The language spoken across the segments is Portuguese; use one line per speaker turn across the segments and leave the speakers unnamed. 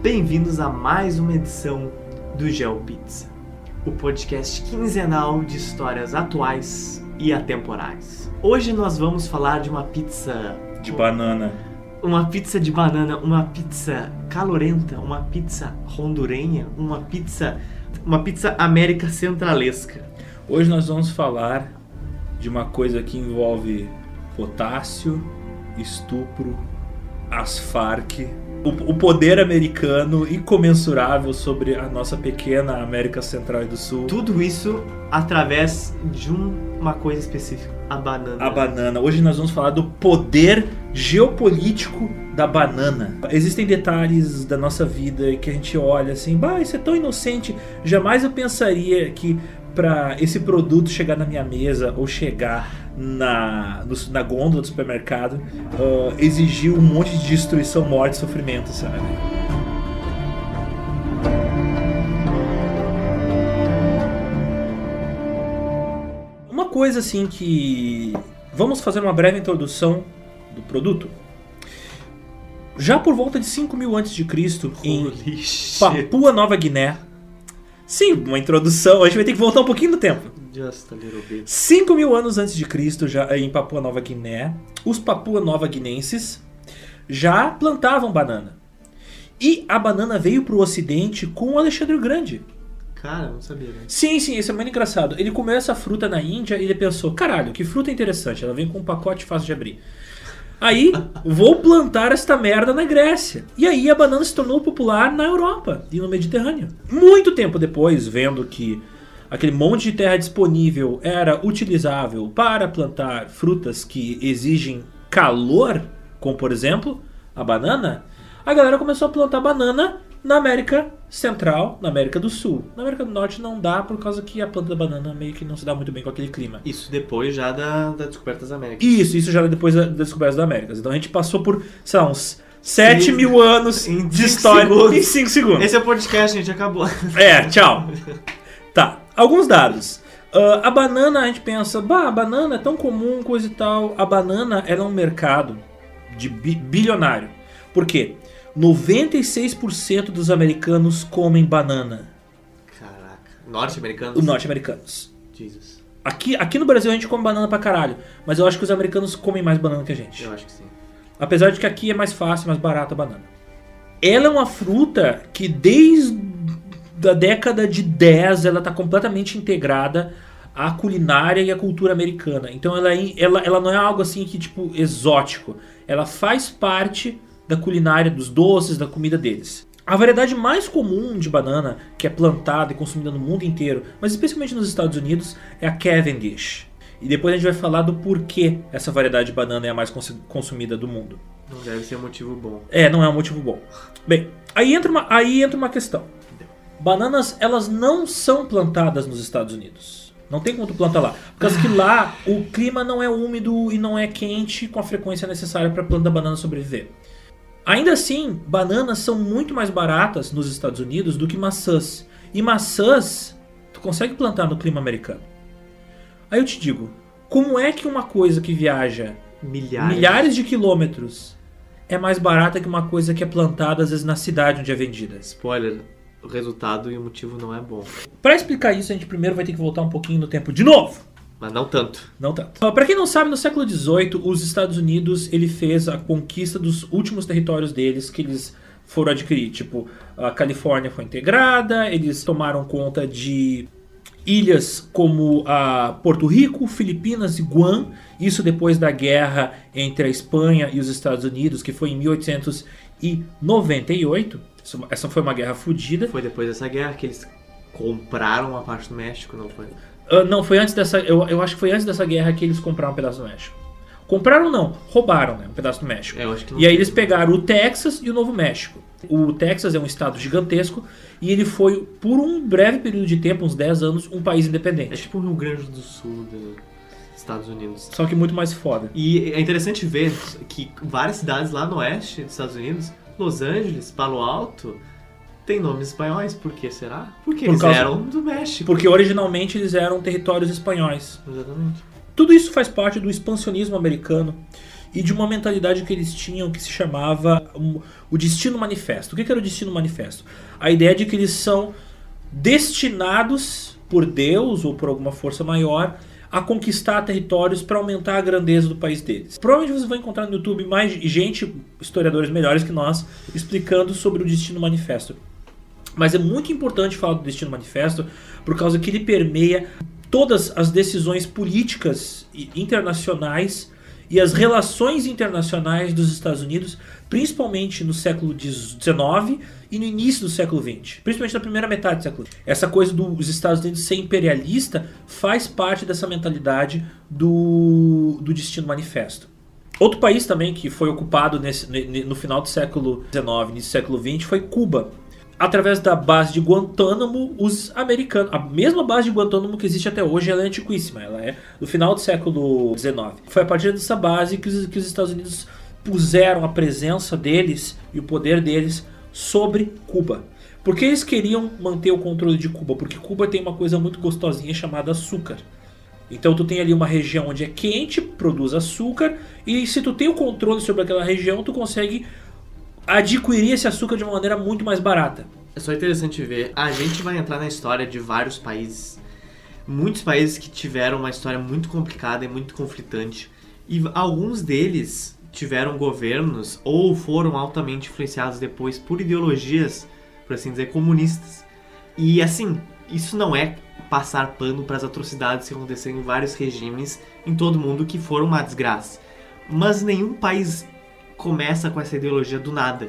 Bem-vindos a mais uma edição do GeoPizza, o podcast quinzenal de histórias atuais e atemporais. Hoje nós vamos falar de uma pizza
De banana.
uma pizza de banana, uma pizza calorenta, uma pizza hondurenha, uma pizza uma pizza américa centralesca.
Hoje nós vamos falar de uma coisa que envolve potássio, estupro, as Farc, o, o poder americano incomensurável sobre a nossa pequena América Central e do Sul.
Tudo isso através de um- uma coisa específica, a banana.
A banana. Hoje nós vamos falar do poder geopolítico da banana. Existem detalhes da nossa vida que a gente olha assim, bah, isso é tão inocente. Jamais eu pensaria que para esse produto chegar na minha mesa ou chegar na, no- na gôndola do supermercado ah, exigiu um monte de destruição, morte e sofrimento, sabe? Uma coisa assim que. Vamos fazer uma breve introdução do produto. Já por volta de 5 mil a.C., em
Holy shit.
Papua Nova Guiné. Sim, uma introdução. A gente vai ter que voltar um pouquinho no tempo.
Just a little bit.
5 mil anos antes de Cristo, já em Papua Nova Guiné, os Papua Nova Guinenses já plantavam banana. E a banana veio para o Ocidente com o Alexandre o Grande.
Cara, não sabia, né?
Sim, sim, isso é muito engraçado. Ele comeu essa fruta na Índia e ele pensou: caralho, que fruta interessante, ela vem com um pacote fácil de abrir. Aí, vou plantar esta merda na Grécia. E aí a banana se tornou popular na Europa e no Mediterrâneo. Muito tempo depois, vendo que aquele monte de terra disponível era utilizável para plantar frutas que exigem calor, como por exemplo a banana, a galera começou a plantar banana na América Central, na América do Sul. Na América do Norte não dá por causa que a planta da banana meio que não se dá muito bem com aquele clima.
Isso depois já da, da descoberta das Américas.
Isso, isso já depois da, da descoberta das Américas. Então a gente passou por, sei lá, uns 7
Em-
mil anos
em
de história
segundos.
em 5 segundos.
Esse é o podcast, gente, acabou.
É, tchau. Tá, alguns dados. Ah, a banana, a gente pensa, bah, a banana é tão comum, coisa e tal. A banana era um mercado de bi- bilionário. Por quê? 96% dos americanos comem banana.
Caraca. Norte-americanos?
Os norte-americanos.
Jesus.
Aqui, aqui no Brasil a gente come banana pra caralho. Mas eu acho que os americanos comem mais banana que a gente.
Eu acho que sim.
Apesar de que aqui é mais fácil, mais barata a banana. Ela é uma fruta que desde a década de 10 ela está completamente integrada à culinária e à cultura americana. Então ela, é- ela, ela não é algo assim que tipo exótico. Ela faz parte da culinária dos doces, da comida deles. A variedade mais comum de banana que é plantada e consumida no mundo inteiro, mas especialmente nos Estados Unidos, é a Cavendish. E depois a gente vai falar do porquê essa variedade de banana é a mais cons- consumida do mundo.
Não deve ser um motivo bom.
É, não é um motivo bom. Bem, aí entra uma, aí entra uma questão. Bananas, elas não são plantadas nos Estados Unidos. Não tem como tu plantar lá. Por causa que lá o clima não é úmido e não é quente com a frequência necessária para a planta da banana sobreviver. Ainda assim, bananas são muito mais baratas nos Estados Unidos do que maçãs. E maçãs tu consegue plantar no clima americano. Aí eu te digo, como é que uma coisa que viaja
Milhares.
milhares de quilômetros é mais barata que uma coisa que é plantada às vezes na cidade onde é vendida.
Spoiler. O resultado e o motivo não é bom.
Para explicar isso, a gente primeiro vai ter que voltar um pouquinho no tempo de novo.
Mas não tanto.
Não tanto. Para quem não sabe, no século XVIII, os Estados Unidos ele fez a conquista dos últimos territórios deles que eles foram adquirir. Tipo, a Califórnia foi integrada, eles tomaram conta de ilhas como a Porto Rico, Filipinas e Guam. Isso depois da guerra entre a Espanha e os Estados Unidos, que foi em 1898. Isso- Essa foi uma guerra fodida.
Foi depois dessa guerra que eles compraram uma parte do México, não foi?
Ah, não, foi antes dessa. Eu, eu acho que foi antes dessa guerra que eles compraram um pedaço do México. Compraram não, roubaram né, um pedaço do México.
É, eu acho que não
E aí eles pegaram o Texas e o Novo México. O Texas é um estado gigantesco e ele foi, por um breve período de tempo, uns 10 anos, um país
É
independente.
tipo o Rio Grande do Sul dos Estados Unidos.
Só que muito mais foda.
E é interessante ver que várias cidades lá no oeste dos Estados Unidos, Los Angeles, Palo Alto, tem nomes espanhóis. Por que será? Porque
Por
eles
causa-
eram do México.
Porque originalmente eles eram territórios espanhóis.
Exatamente.
Tudo isso faz parte do expansionismo americano e de uma mentalidade que eles tinham que se chamava um, o destino manifesto. O que, que era o destino manifesto? A ideia de que eles são destinados por Deus ou por alguma força maior a conquistar territórios para aumentar a grandeza do país deles. Provavelmente você vai encontrar no YouTube mais gente, historiadores melhores que nós, explicando sobre o Destino Manifesto. Mas é muito importante falar do Destino Manifesto por causa que ele permeia todas as decisões políticas internacionais e as relações internacionais dos Estados Unidos, principalmente no século XIX e no início do século XX, principalmente na primeira metade do século XX. Essa coisa dos Estados Unidos ser imperialista faz parte dessa mentalidade do, do Destino Manifesto. Outro país também que foi ocupado nesse, no final do século XIX, início do século XX, foi Cuba através da base de Guantánamo, os americanos. A mesma base de Guantánamo que existe até hoje, ela é antiquíssima. Ela é do final do século XIX. Foi a partir dessa base que os, que os Estados Unidos puseram a presença deles e o poder deles sobre Cuba. Porque eles queriam manter o controle de Cuba? Porque Cuba tem uma coisa muito gostosinha chamada açúcar. Então tu tem ali uma região onde é quente, produz açúcar, e se tu tem o controle sobre aquela região, tu consegue adquirir esse açúcar de uma maneira muito mais barata.
É só interessante ver. A gente vai entrar na história de vários países, muitos países que tiveram uma história muito complicada e muito conflitante. E alguns deles tiveram governos ou foram altamente influenciados depois por ideologias, por assim dizer, comunistas. E assim, isso não é passar pano para as atrocidades que aconteceram em vários regimes em todo o mundo que foram uma desgraça. Mas nenhum país começa com essa ideologia do nada.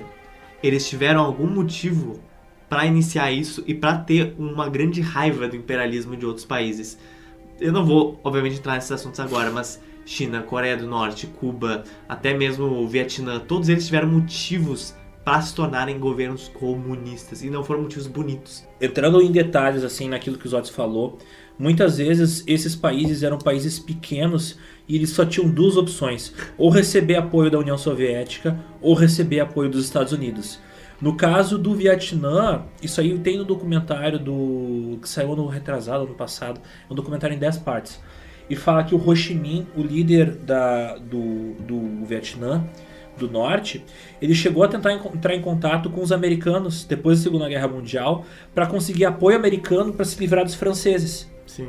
Eles tiveram algum motivo para iniciar isso e para ter uma grande raiva do imperialismo de outros países. Eu não vou, obviamente, entrar nesses assuntos agora, mas China, Coreia do Norte, Cuba, até mesmo o Vietnã, todos eles tiveram motivos para se tornarem governos comunistas e não foram motivos bonitos.
Entrando em detalhes assim naquilo que o Zotes falou, muitas vezes esses países eram países pequenos e eles só tinham duas opções: ou receber apoio da União Soviética ou receber apoio dos Estados Unidos. No caso do Vietnã, isso aí tem no documentário do que saiu no retrasado no passado, é um documentário em 10 partes. E fala que o Ho Chi Minh, o líder da, do, do Vietnã do Norte, ele chegou a tentar entrar em contato com os americanos depois da Segunda Guerra Mundial para conseguir apoio americano para se livrar dos franceses.
Sim.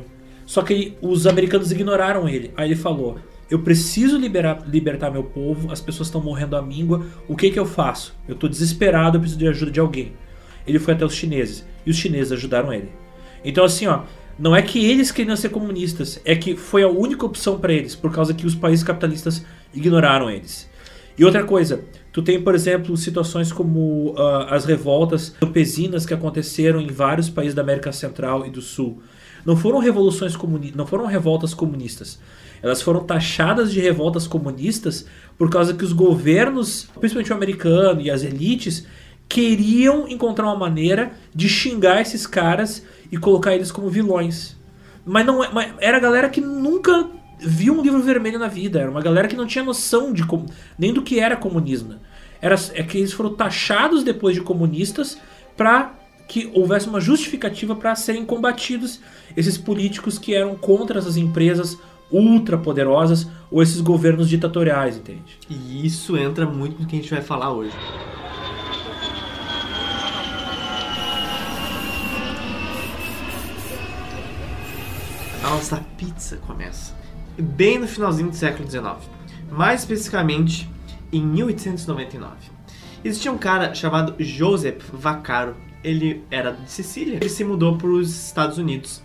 Só que os americanos ignoraram ele. Aí ele falou: Eu preciso liberar, libertar meu povo, as pessoas estão morrendo à míngua, o que, que eu faço? Eu estou desesperado, eu preciso de ajuda de alguém. Ele foi até os chineses e os chineses ajudaram ele. Então, assim, ó, não é que eles queriam ser comunistas, é que foi a única opção para eles, por causa que os países capitalistas ignoraram eles. E outra coisa, tu tem, por exemplo, situações como uh, as revoltas campesinas que aconteceram em vários países da América Central e do Sul não foram revoluções comunistas, não foram revoltas comunistas. Elas foram taxadas de revoltas comunistas por causa que os governos, principalmente o americano e as elites, queriam encontrar uma maneira de xingar esses caras e colocar eles como vilões. Mas não é, mas era a galera que nunca viu um livro vermelho na vida, era uma galera que não tinha noção de nem do que era comunismo. Era é que eles foram taxados depois de comunistas para que houvesse uma justificativa para serem combatidos esses políticos que eram contra essas empresas ultrapoderosas ou esses governos ditatoriais, entende?
E isso entra muito no que a gente vai falar hoje. A nossa pizza começa bem no finalzinho do século XIX, mais especificamente em 1899. Existia um cara chamado Joseph Vaccaro ele era de Sicília, ele se mudou para os Estados Unidos.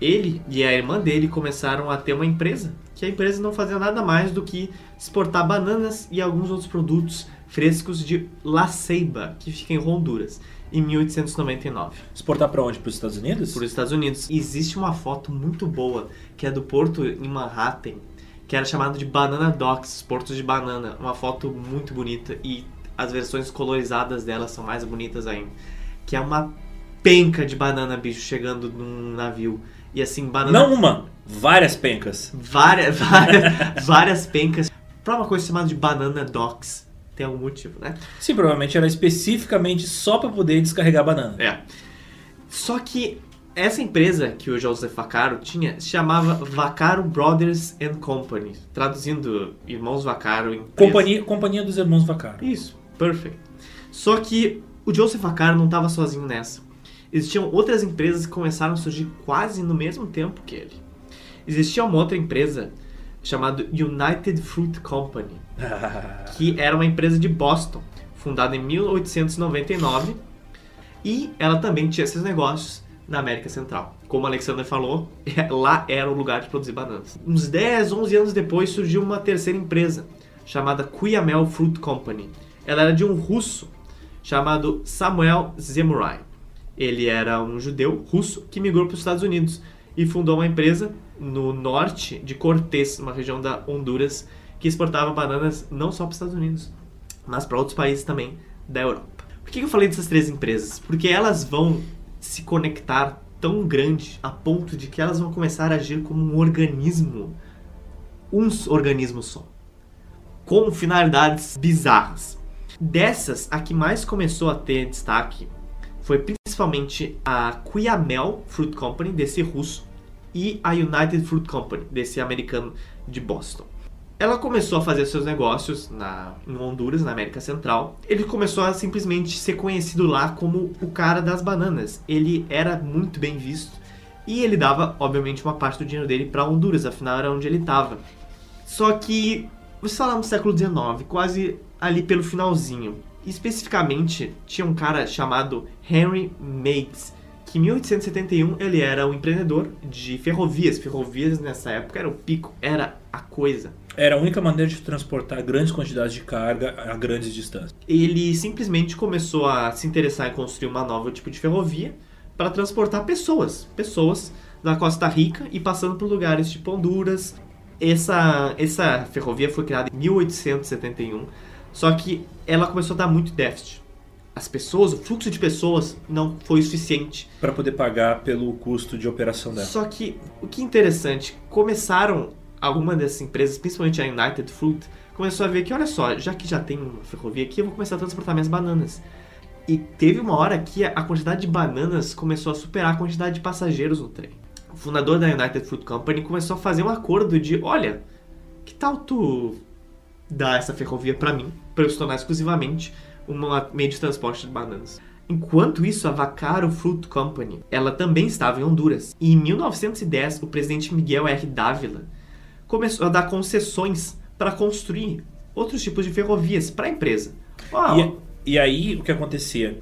Ele e a irmã dele começaram a ter uma empresa, que a empresa não fazia nada mais do que exportar bananas e alguns outros produtos frescos de La Ceiba, que fica em Honduras, em 1899.
Exportar para onde? Para os Estados Unidos?
Para os Estados Unidos. Existe uma foto muito boa, que é do porto em Manhattan, que era chamado de Banana Docks, portos de banana. Uma foto muito bonita e as versões colorizadas dela são mais bonitas ainda que é uma penca de banana, bicho, chegando num navio. E assim, banana.
Não uma, várias pencas.
Várias, várias, várias pencas. Pra uma coisa chamada de banana docks. Tem algum motivo, né?
Sim, provavelmente era especificamente só para poder descarregar banana.
É. Só que Essa empresa que o Joseph Vaccaro tinha se chamava Vaccaro Brothers and Company, traduzindo Irmãos Vaccaro em
Companhia, companhia dos irmãos Vaccaro.
Isso, perfeito. Só que o Joseph Vaccaro não estava sozinho nessa. Existiam outras empresas que começaram a surgir quase no mesmo tempo que ele. Existia uma outra empresa chamada United Fruit Company, que era uma empresa de Boston, fundada em 1899, e ela também tinha seus negócios na América Central. Como o Alexander falou, lá era o lugar de produzir bananas. Uns 10, 11 anos depois surgiu uma terceira empresa, chamada Cuyamel Fruit Company. Ela era de um russo chamado Samuel Zemurai. Ele era um judeu russo que migrou para os Estados Unidos e fundou uma empresa no norte de Cortés, uma região da Honduras, que exportava bananas não só para os Estados Unidos, mas para outros países também da Europa. Por que eu falei dessas três empresas? Porque elas vão se conectar tão grande a ponto de que elas vão começar a agir como um organismo, um organismo só, com finalidades bizarras. Dessas, a que mais começou a ter destaque foi principalmente a Cuyamel Fruit Company, desse russo, e a United Fruit Company, desse americano de Boston. Ela começou a fazer seus negócios na, em Honduras, na América Central. Ele começou a simplesmente ser conhecido lá como o cara das bananas. Ele era muito bem visto e ele dava, obviamente, uma parte do dinheiro dele para Honduras, afinal era onde ele estava. Só que, você fala no século XIX, quase ali pelo finalzinho. Especificamente, tinha um cara chamado Henry Mates, que em 1871 ele era um empreendedor de ferrovias. Ferrovias nessa época era o pico, era a coisa.
Era a única maneira de transportar grandes quantidades de carga a grandes distâncias.
Ele simplesmente começou a se interessar em construir uma nova tipo de ferrovia para transportar pessoas, pessoas da Costa Rica e passando por lugares tipo Honduras. Essa, essa ferrovia foi criada em 1871, só que ela começou a dar muito déficit. As pessoas, o fluxo de pessoas não foi suficiente.
Para poder pagar pelo custo de operação dela.
Só que o que é interessante, começaram algumas dessas empresas, principalmente a United Fruit, começou a ver que, olha só, já que já tem uma ferrovia aqui, eu vou começar a transportar minhas bananas. E teve uma hora que a quantidade de bananas começou a superar a quantidade de passageiros no trem. O fundador da United Fruit Company começou a fazer um acordo de, olha, que tal tu dar essa ferrovia para mim, para eu se tornar exclusivamente um meio de transporte de bananas. Enquanto isso, a Vaccaro Fruit Company, ela também estava em Honduras. E em 1910, o presidente Miguel R. Dávila começou a dar concessões para construir outros tipos de ferrovias para a empresa.
E, e aí, o que acontecia?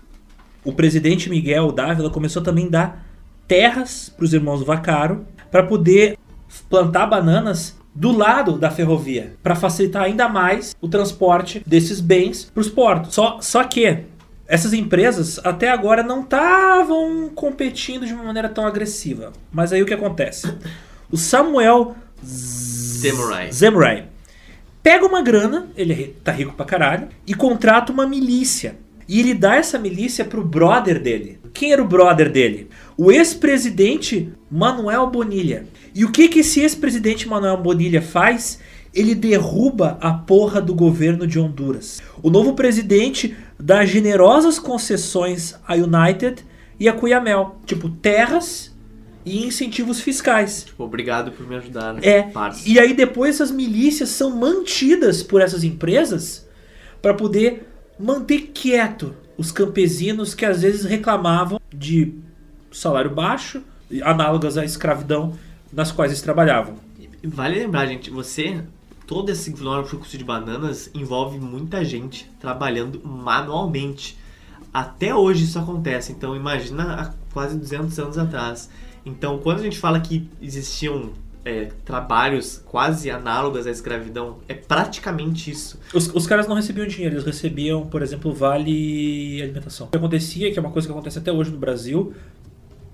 O presidente Miguel Dávila começou também a dar terras para os irmãos Vaccaro para poder plantar bananas do lado da ferrovia, para facilitar ainda mais o transporte desses bens para os portos. Só, só que essas empresas até agora não estavam competindo de uma maneira tão agressiva. Mas aí o que acontece? O Samuel
Zemurai.
Zemurai pega uma grana, ele tá rico pra caralho, e contrata uma milícia. E ele dá essa milícia pro brother dele. Quem era o brother dele? O ex-presidente Manuel Bonilha. E o que, que esse ex-presidente Manuel Bonilha faz? Ele derruba a porra do governo de Honduras. O novo presidente dá generosas concessões à United e a Cuyamel. Tipo, terras e incentivos fiscais.
Tipo, obrigado por me ajudar. Né?
É. E aí depois essas milícias são mantidas por essas empresas para poder manter quieto os campesinos que às vezes reclamavam de salário baixo, análogas à escravidão nas quais eles trabalhavam.
Vale lembrar, gente, você todo esse fluxo de bananas envolve muita gente trabalhando manualmente. Até hoje isso acontece, então imagina há quase 200 anos atrás. Então, quando a gente fala que existiam é, trabalhos quase análogos à escravidão, é praticamente isso.
Os, os caras não recebiam dinheiro, eles recebiam, por exemplo, vale alimentação. O que acontecia, que é uma coisa que acontece até hoje no Brasil,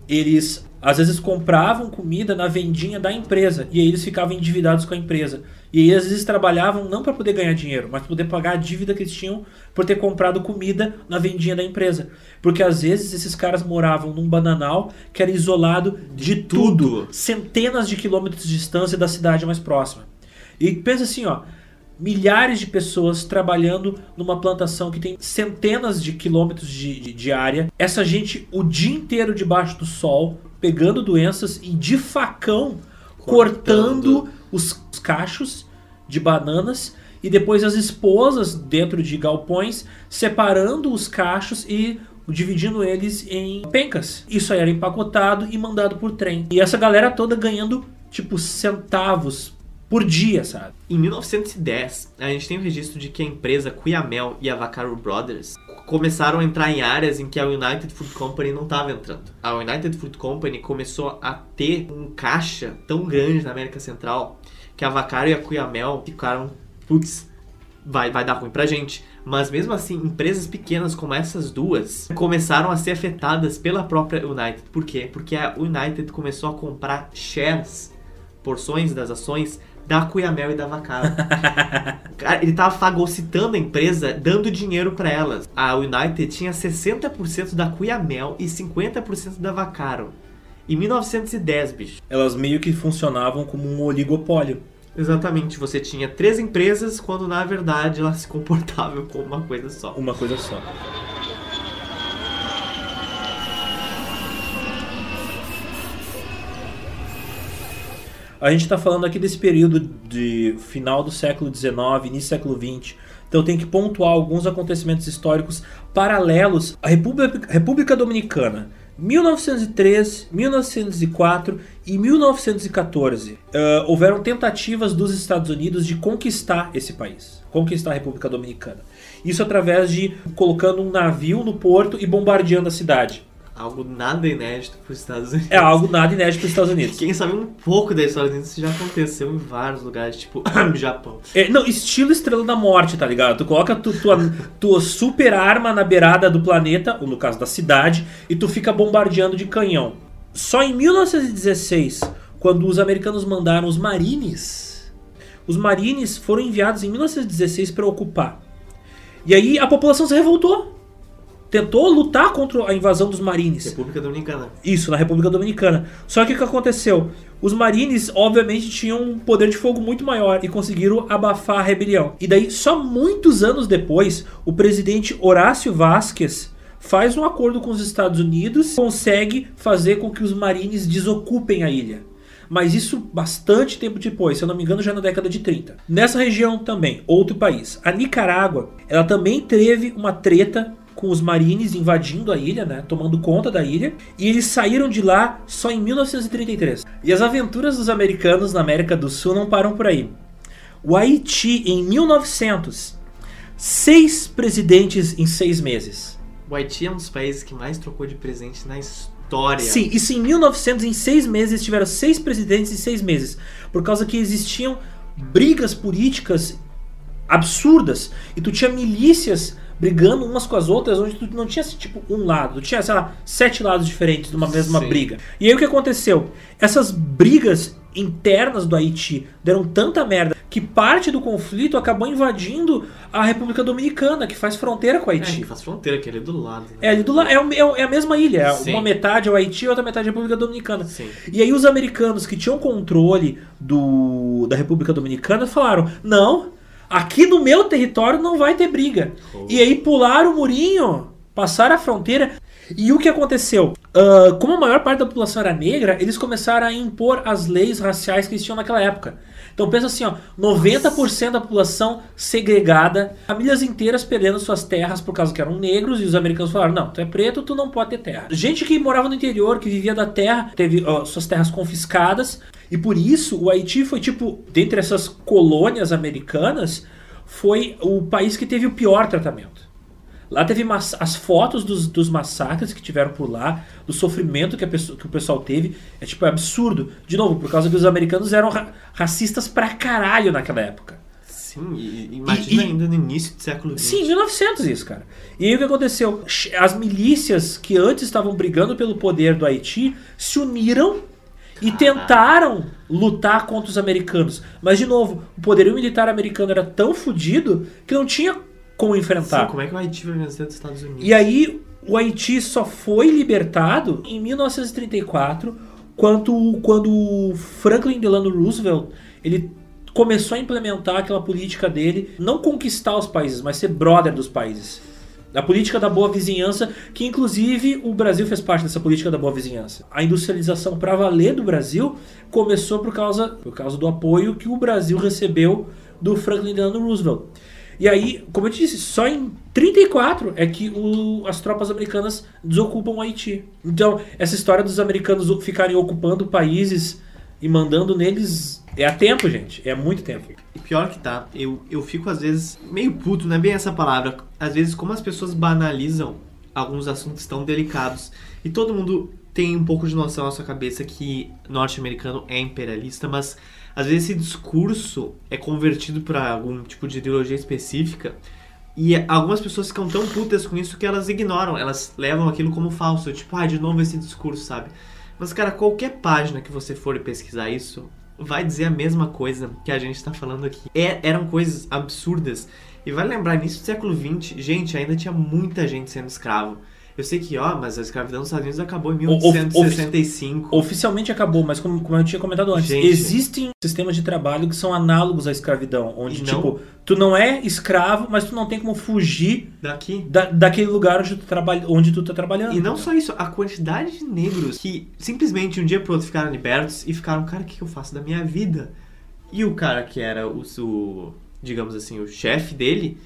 eles às vezes compravam comida na vendinha da empresa e aí eles ficavam endividados com a empresa. E aí às vezes trabalhavam não para poder ganhar dinheiro, mas para poder pagar a dívida que eles tinham por ter comprado comida na vendinha da empresa. Porque às vezes esses caras moravam num bananal que era isolado de, de tudo, tudo, centenas de quilômetros de distância da cidade mais próxima. E pensa assim, ó, milhares de pessoas trabalhando numa plantação que tem centenas de quilômetros de, de, de, área. Essa gente o dia inteiro debaixo do sol, pegando doenças e de facão
Cortando.
cortando, os cachos de bananas e depois as esposas dentro de galpões separando os cachos e dividindo eles em pencas. Isso aí era empacotado e mandado por trem. E essa galera toda ganhando tipo centavos por dia, sabe?
Em 1910, a gente tem o registro de que a empresa Cuyamel e a Vaccaro Brothers começaram a entrar em áreas em que a United Fruit Company não estava entrando. A United Fruit Company começou a ter um caixa tão grande na América Central que a Vaccaro e a Cuyamel ficaram, putz, vai, vai dar ruim pra gente. Mas mesmo assim, empresas pequenas como essas duas começaram a ser afetadas pela própria United. Por quê? Porque a United começou a comprar shares, porções das ações da Cuyamel e da Vaccaro. Cara, ele tava fagocitando a empresa, dando dinheiro pra elas. A United tinha 60% da Cuyamel e 50% da Vaccaro. Em 1910, bicho.
Elas meio que funcionavam como um oligopólio.
Exatamente, você tinha três empresas quando na verdade elas se comportavam como uma coisa só.
Uma coisa só. A gente está falando aqui desse período de final do século XIX, início do século XX. Então tem que pontuar alguns acontecimentos históricos paralelos à República, República Dominicana. 1903, 1904 e 1914 uh, houveram tentativas dos Estados Unidos de conquistar esse país, conquistar a República Dominicana. Isso através de colocando um navio no porto e bombardeando a cidade.
Algo nada inédito para os Estados Unidos.
É algo nada inédito para os Estados Unidos.
Quem sabe um pouco da história disso já aconteceu em vários lugares, tipo Japão.
É, não, estilo Estrela da Morte, tá ligado? Tu coloca tu, tua, tua super arma na beirada do planeta, ou no caso da cidade, e tu fica bombardeando de canhão. Só em 1916, quando os americanos mandaram os Marines, os Marines foram enviados em 1916 para ocupar. E aí a população se revoltou. Tentou lutar contra a invasão dos Marines.
República Dominicana.
Isso, na República Dominicana. Só que o que aconteceu? Os Marines, obviamente, tinham um poder de fogo muito maior e conseguiram abafar a rebelião. E daí, só muitos anos depois, o presidente Horácio Vasquez faz um acordo com os Estados Unidos, consegue fazer com que os Marines desocupem a ilha. Mas isso bastante tempo depois, se eu não me engano, já na década de 30. Nessa região também, outro país, a Nicarágua, ela também teve uma treta com os marines invadindo a ilha, né, tomando conta da ilha, e eles saíram de lá só em 1933. E as aventuras dos americanos na América do Sul não param por aí. O Haiti, em 1900, seis presidentes em seis meses.
O Haiti é um dos países que mais trocou de presente na história.
Sim, isso em 1900, em seis meses, tiveram seis presidentes em seis meses. Por causa que existiam brigas políticas absurdas. E tu tinha milícias brigando umas com as outras, onde tu não tinha tipo um lado, tu tinha, sei lá, sete lados diferentes de uma mesma
Sim.
briga. E aí o que aconteceu? Essas brigas internas do Haiti deram tanta merda que parte do conflito acabou invadindo a República Dominicana, que faz fronteira com o
É,
Haiti.
que faz fronteira, que é do lado. né?
É ali do lado, é, é é a mesma ilha, é
Sim.
uma metade é o Haiti e outra metade é a República Dominicana.
Sim.
E aí os americanos que tinham controle do, da República Dominicana falaram: não, aqui no meu território não vai ter briga.
Oh.
E aí pularam o murinho, passaram a fronteira. E o que aconteceu? Ah, como a maior parte da população era negra, eles começaram a impor as leis raciais que existiam naquela época. Então pensa assim, ó, 90% da população segregada, famílias inteiras perdendo suas terras por causa que eram negros, e os americanos falaram, não, tu é preto, tu não pode ter terra. Gente que morava no interior, que vivia da terra, teve suas terras confiscadas, e por isso o Haiti foi tipo, dentre essas colônias americanas, foi o país que teve o pior tratamento. Lá teve as fotos dos, dos massacres que tiveram por lá, do sofrimento que, pessoa- que o pessoal teve. É tipo é absurdo. De novo, por causa que os americanos eram ra- racistas pra caralho naquela época.
Sim, e, imagina
e-
ainda no início do século XX.
Sim, 1900 isso, cara. E aí o que aconteceu? As milícias que antes estavam brigando pelo poder do Haiti se uniram e tentaram lutar contra os americanos. Mas, de novo, o poderio militar americano era tão fodido que não tinha como enfrentar.
Sim, como é que o Haiti vai vencer dos Estados Unidos?
E aí o Haiti só foi libertado em 1934, quando, quando Franklin Delano Roosevelt ele começou a implementar aquela política dele, não conquistar os países, mas ser brother dos países. A política da boa vizinhança, que inclusive o Brasil fez parte dessa política da boa vizinhança. A industrialização para valer do Brasil começou por causa, por causa do apoio que o Brasil recebeu do Franklin Delano Roosevelt. E aí, como eu te disse, só em 34 é que o, as tropas americanas desocupam o Haiti. Então, essa história dos americanos ficarem ocupando países e mandando neles é a tempo, gente. É muito tempo.
E pior que tá, eu, eu fico às vezes meio puto, não é bem essa palavra. Às vezes, como as pessoas banalizam alguns assuntos tão delicados. E todo mundo tem um pouco de noção na sua cabeça que norte-americano é imperialista, mas às vezes esse discurso é convertido para algum tipo de ideologia específica e algumas pessoas ficam tão putas com isso que elas ignoram, elas levam aquilo como falso, tipo, ah, de novo esse discurso, sabe? Mas, cara, qualquer página que você for pesquisar isso vai dizer a mesma coisa que a gente está falando aqui. É, eram coisas absurdas. E vai lembrar, início do século XX, gente, ainda tinha muita gente sendo escravo. Eu sei que, ó, mas a escravidão nos Estados Unidos acabou em 1865.
Oficialmente acabou, mas como, como eu tinha comentado antes, Gente. existem sistemas de trabalho que são análogos à escravidão, onde, tipo, tu não é escravo, mas tu não tem como fugir
daqui
da, daquele lugar onde tu, trabalha, onde tu tá trabalhando.
E não só isso, a quantidade de negros que simplesmente um dia pro outro ficaram libertos e ficaram, cara, o que eu faço da minha vida? E o cara que era o, o digamos assim, o chefe dele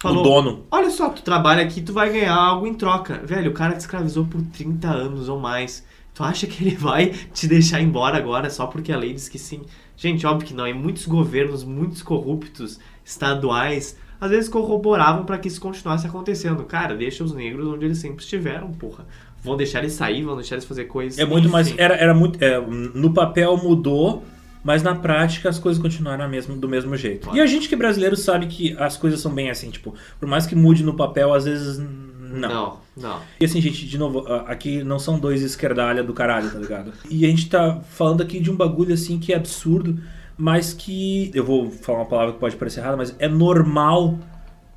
Falou,
o dono.
Olha só, tu trabalha aqui, tu vai ganhar algo em troca. Velho, o cara te escravizou por 30 anos ou mais. Tu acha que ele vai te deixar embora agora só porque a lei diz que sim? Gente, óbvio que não. E muitos governos, muitos corruptos estaduais, às vezes corroboravam para que isso continuasse acontecendo. Cara, deixa os negros onde eles sempre estiveram, porra. Vão deixar eles sair, vão deixar eles fazer coisas.
É muito enfim. mais. Era, era muito. É, no papel mudou mas na prática as coisas continuaram mesmo, do mesmo jeito. Claro. E a gente que é brasileiro sabe que as coisas são bem assim, tipo, por mais que mude no papel, às vezes não.
Não, não.
E assim, gente, de novo, aqui não são dois esquerdalha do caralho, tá ligado? E a gente tá falando aqui de um bagulho assim que é absurdo, mas que. Eu vou falar uma palavra que pode parecer errada, mas é normal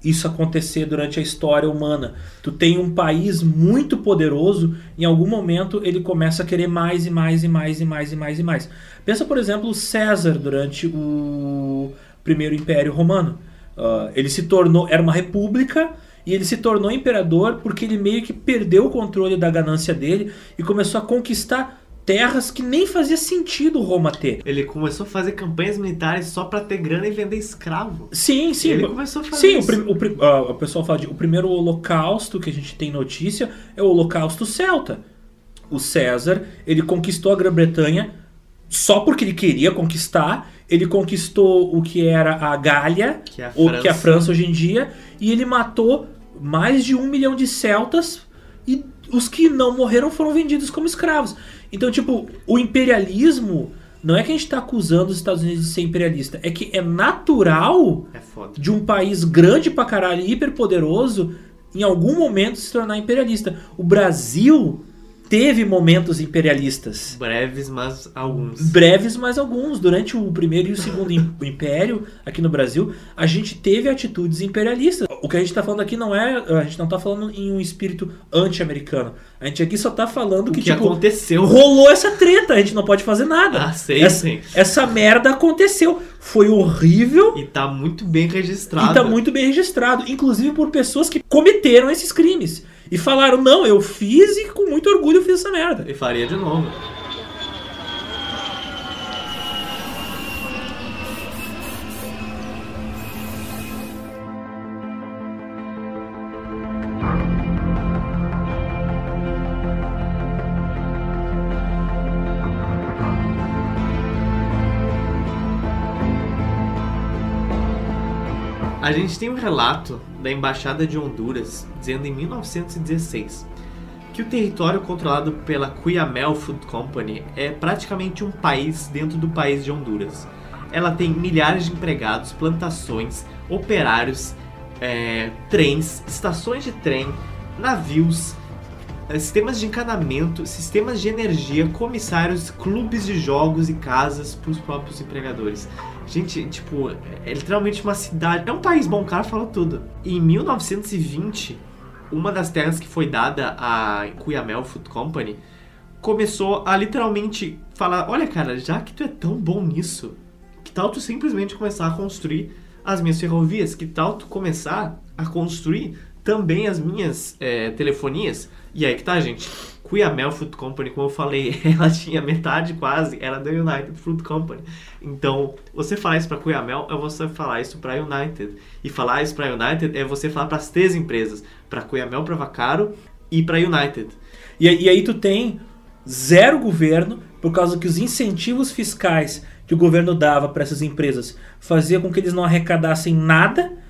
isso acontecer durante a história humana. Tu tem um país muito poderoso, em algum momento ele começa a querer mais e mais e mais e mais e mais e mais. Pensa, por exemplo, César durante o primeiro Império Romano. Uh, ele se tornou, era uma república e ele se tornou imperador porque ele meio que perdeu o controle da ganância dele e começou a conquistar terras que nem fazia sentido Roma ter.
Ele começou a fazer campanhas militares só para ter grana e vender escravo.
Sim, sim.
Ele começou a fazer
sim,
isso.
o, o, o pessoal fala de o primeiro holocausto que a gente tem notícia é o holocausto celta. O César, ele conquistou a Grã-Bretanha só porque ele queria conquistar. Ele conquistou o que era a Gália, que é a, o, que é a França hoje em dia, e ele matou mais de um milhão de celtas e os que não morreram foram vendidos como escravos. Então, tipo, o imperialismo não é que a gente está acusando os Estados Unidos de ser imperialista, é que é natural
é
de um país grande pra caralho, hiperpoderoso, em algum momento se tornar imperialista. O Brasil teve momentos imperialistas.
Breves, mas alguns.
Breves, mas alguns. Durante o primeiro e o segundo império, aqui no Brasil, a gente teve atitudes imperialistas. O que a gente está falando aqui não é. A gente não está falando em um espírito anti-americano. A gente aqui só está falando que,
que, tipo, aconteceu.
Rolou essa treta, a gente não pode fazer nada.
Ah, sei,
essa,
sim.
Essa merda aconteceu. Foi horrível.
E tá muito bem registrado.
E tá muito bem registrado. Inclusive por pessoas que cometeram esses crimes. E falaram, não, eu fiz e com muito orgulho eu fiz essa merda.
E faria de novo. A gente tem um relato da Embaixada de Honduras dizendo em 1916 que o território controlado pela Cuyamel Food Company é praticamente um país dentro do país de Honduras. Ela tem milhares de empregados, plantações, operários, é, trens, estações de trem, navios, é, sistemas de encanamento, sistemas de energia, comissários, clubes de jogos e casas para os próprios empregadores. Gente, tipo, é literalmente uma cidade. É um país bom, o cara falou tudo. Em 1920, uma das terras que foi dada à Cuyamel Food Company começou a literalmente falar: Olha, cara, já que tu é tão bom nisso, que tal tu simplesmente começar a construir as minhas ferrovias? Que tal tu começar a construir também as minhas é, telefonias. E aí que tá, gente. Cuyamel Fruit Company, como eu falei, ela tinha metade quase, era da United Fruit Company. Então, você falar isso para Cuyamel é você falar isso para United. E falar isso para United é você falar para as três empresas, para Cuyamel, para Vacaro e para United.
E, e aí tu tem zero governo, por causa que os incentivos fiscais que o governo dava para essas empresas fazia com que eles não arrecadassem nada.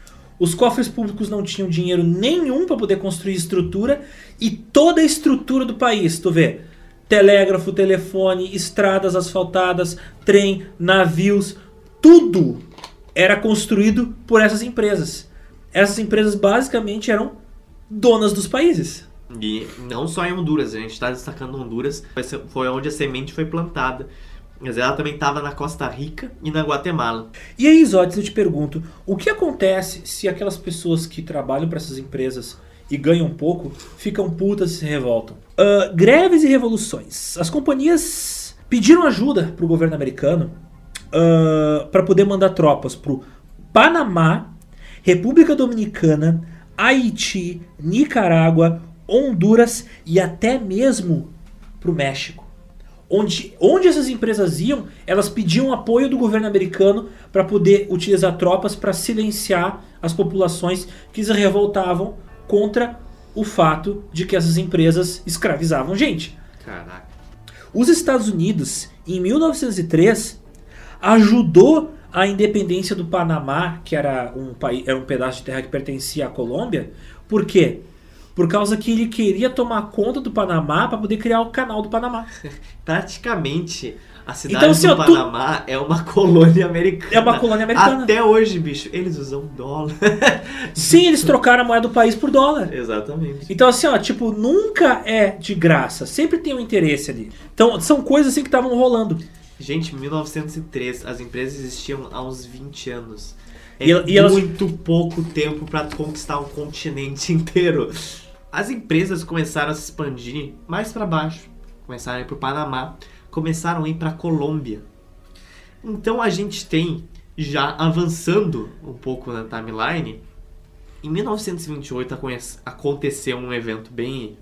Os cofres públicos não tinham dinheiro nenhum para poder construir estrutura e toda a estrutura do país, tu vê, telégrafo, telefone, estradas asfaltadas, trem, navios, tudo era construído por essas empresas. Essas empresas basicamente eram donas dos países.
E não só em Honduras, a gente está destacando Honduras, foi onde a semente foi plantada. Mas ela também estava na Costa Rica e na Guatemala.
E aí, Zotes, eu te pergunto, o que acontece se aquelas pessoas que trabalham para essas empresas e ganham pouco ficam putas e se revoltam? Uh, greves e revoluções. As companhias pediram ajuda para o governo americano uh, para poder mandar tropas para o Panamá, República Dominicana, Haiti, Nicarágua, Honduras e até mesmo para o México. Onde, onde essas empresas iam, elas pediam apoio do governo americano para poder utilizar tropas para silenciar as populações que se revoltavam contra o fato de que essas empresas escravizavam gente.
Caraca.
Os Estados Unidos, em 1903, ajudou a independência do Panamá, que era um, país, era um pedaço de terra que pertencia à Colômbia. Por quê? Por causa que ele queria tomar conta do Panamá para poder criar o canal do Panamá.
Praticamente, a cidade então, assim, do Panamá tu... é uma colônia americana.
É uma colônia americana.
Até hoje, bicho, eles usam dólar.
Sim, eles trocaram a moeda do país por dólar.
Exatamente.
Então, assim, ó, tipo, nunca é de graça. Sempre tem um interesse ali. Então, são coisas assim que estavam rolando.
Gente, em 1903, as empresas existiam há uns 20 anos. É
e,
e muito elas... pouco tempo para conquistar um continente inteiro as empresas começaram a se expandir mais para baixo, começaram a ir para o Panamá, começaram a ir para a Colômbia. Então a gente tem, já avançando um pouco na timeline, em 1928 aconteceu um evento bem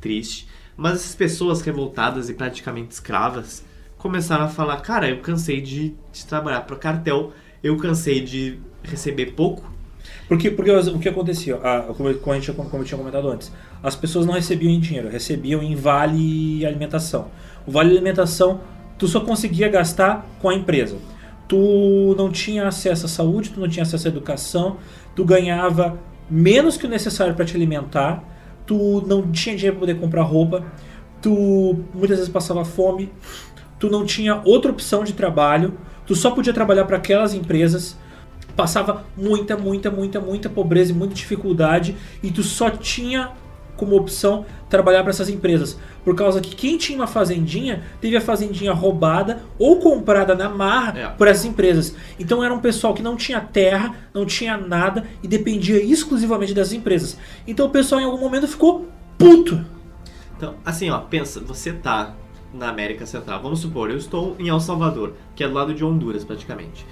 triste, mas essas pessoas revoltadas e praticamente escravas começaram a falar: Cara, eu cansei de, de trabalhar para cartel, eu cansei de receber pouco,
porque, porque o que acontecia, a, como, a gente, como eu tinha comentado antes, as pessoas não recebiam em dinheiro, recebiam em vale alimentação. O vale alimentação tu só conseguia gastar com a empresa. Tu não tinha acesso à saúde, tu não tinha acesso à educação, tu ganhava menos que o necessário para te alimentar, tu não tinha dinheiro para poder comprar roupa, tu muitas vezes passava fome, tu não tinha outra opção de trabalho, tu só podia trabalhar para aquelas empresas passava muita, muita, muita, muita pobreza e muita dificuldade e tu só tinha como opção trabalhar para essas empresas. Por causa que quem tinha uma fazendinha teve a fazendinha roubada ou comprada na marra é. por essas empresas. Então era um pessoal que não tinha terra, não tinha nada e dependia exclusivamente das empresas. Então o pessoal em algum momento ficou puto.
Então, assim, ó, pensa, você tá na América Central. Vamos supor, eu estou em El Salvador, que é do lado de Honduras praticamente.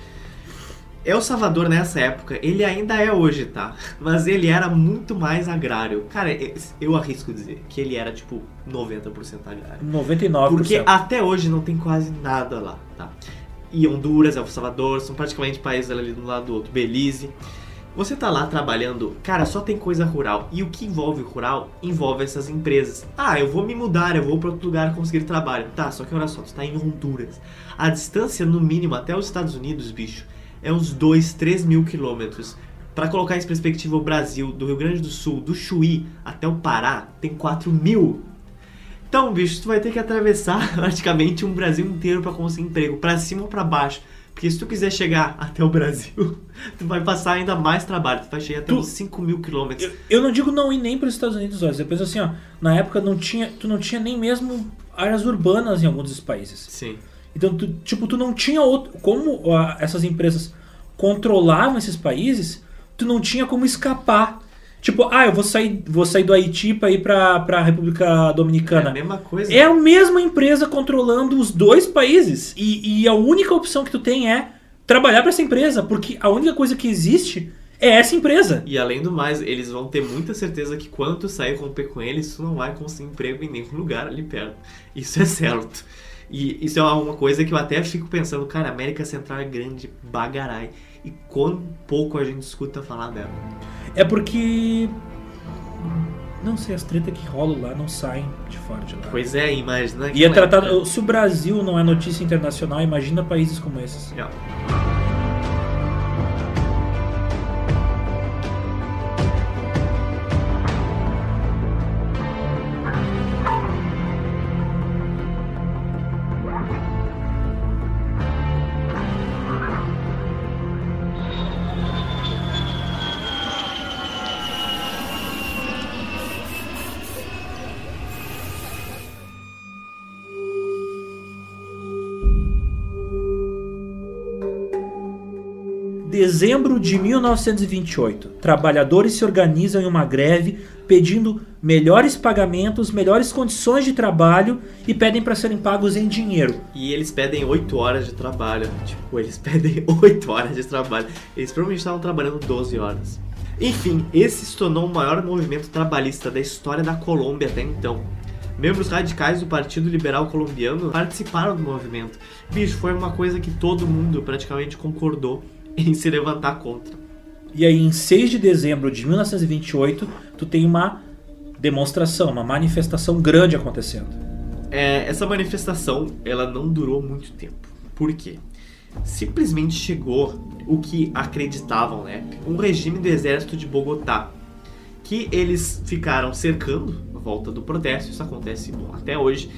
El Salvador nessa época, ele ainda é hoje, tá? Mas ele era muito mais agrário. Cara, eu arrisco dizer que ele era tipo 90% agrário.
99%.
Porque até hoje não tem quase nada lá, tá? E Honduras, El Salvador, são praticamente países ali do lado do outro. Belize. Você tá lá trabalhando, cara, só tem coisa rural. E o que envolve rural envolve essas empresas. Ah, eu vou me mudar, eu vou para outro lugar conseguir trabalho. Tá, só que olha só, tu tá em Honduras. A distância, no mínimo, até os Estados Unidos, bicho, é uns 2, 3 mil quilômetros. Para colocar em perspectiva, o Brasil, do Rio Grande do Sul, do Chuí até o Pará, tem 4 mil. Então, bicho, tu vai ter que atravessar praticamente um Brasil inteiro para conseguir emprego, para cima ou para baixo. Porque se tu quiser chegar até o Brasil, tu vai passar ainda mais trabalho. Tu vai chegar até tu, uns 5 mil quilômetros.
Eu, eu, não digo não ir nem para os Estados Unidos, olha. Eu penso assim, ó. Na época não tinha, tu não tinha nem mesmo áreas urbanas em alguns dos países.
Sim.
Então, tu, tipo, tu não tinha outro. Como essas empresas controlavam esses países, tu não tinha como escapar. Tipo, ah, eu vou sair, vou sair do Haiti para ir pra, pra República Dominicana. É
a mesma coisa.
É a mesma empresa controlando os dois países. E, e a única opção que tu tem é trabalhar para essa empresa. Porque a única coisa que existe É essa empresa.
E além do mais, eles vão ter muita certeza que quando tu sair romper com eles, tu não vai conseguir emprego em nenhum lugar ali perto. Isso é certo. E isso é uma coisa que eu até fico pensando, cara, a América Central é grande, bagarai. E quão pouco a gente escuta falar dela.
É porque. Não sei, as tretas que rolam lá não saem de fora de lá.
Pois é, imagina.
E é tratado. Se o Brasil não é notícia internacional, imagina países como esses.
É.
Dezembro de 1928. Trabalhadores se organizam em uma greve pedindo melhores pagamentos, melhores condições de trabalho e pedem para serem pagos em dinheiro.
E eles pedem 8 horas de trabalho. Tipo, eles pedem 8 horas de trabalho. Eles provavelmente estavam trabalhando 12 horas. Enfim, esse se tornou o maior movimento trabalhista da história da Colômbia até então. Membros radicais do Partido Liberal Colombiano participaram do movimento. Bicho, foi uma coisa que todo mundo praticamente concordou em se levantar contra.
E aí, em 6 de dezembro de 1928, tu tem uma demonstração, uma manifestação grande acontecendo.
É, essa manifestação, ela não durou muito tempo. Por quê? Simplesmente chegou o que acreditavam, né? Um regime do exército de Bogotá, que eles ficaram cercando a volta do protesto, isso acontece bom, até hoje,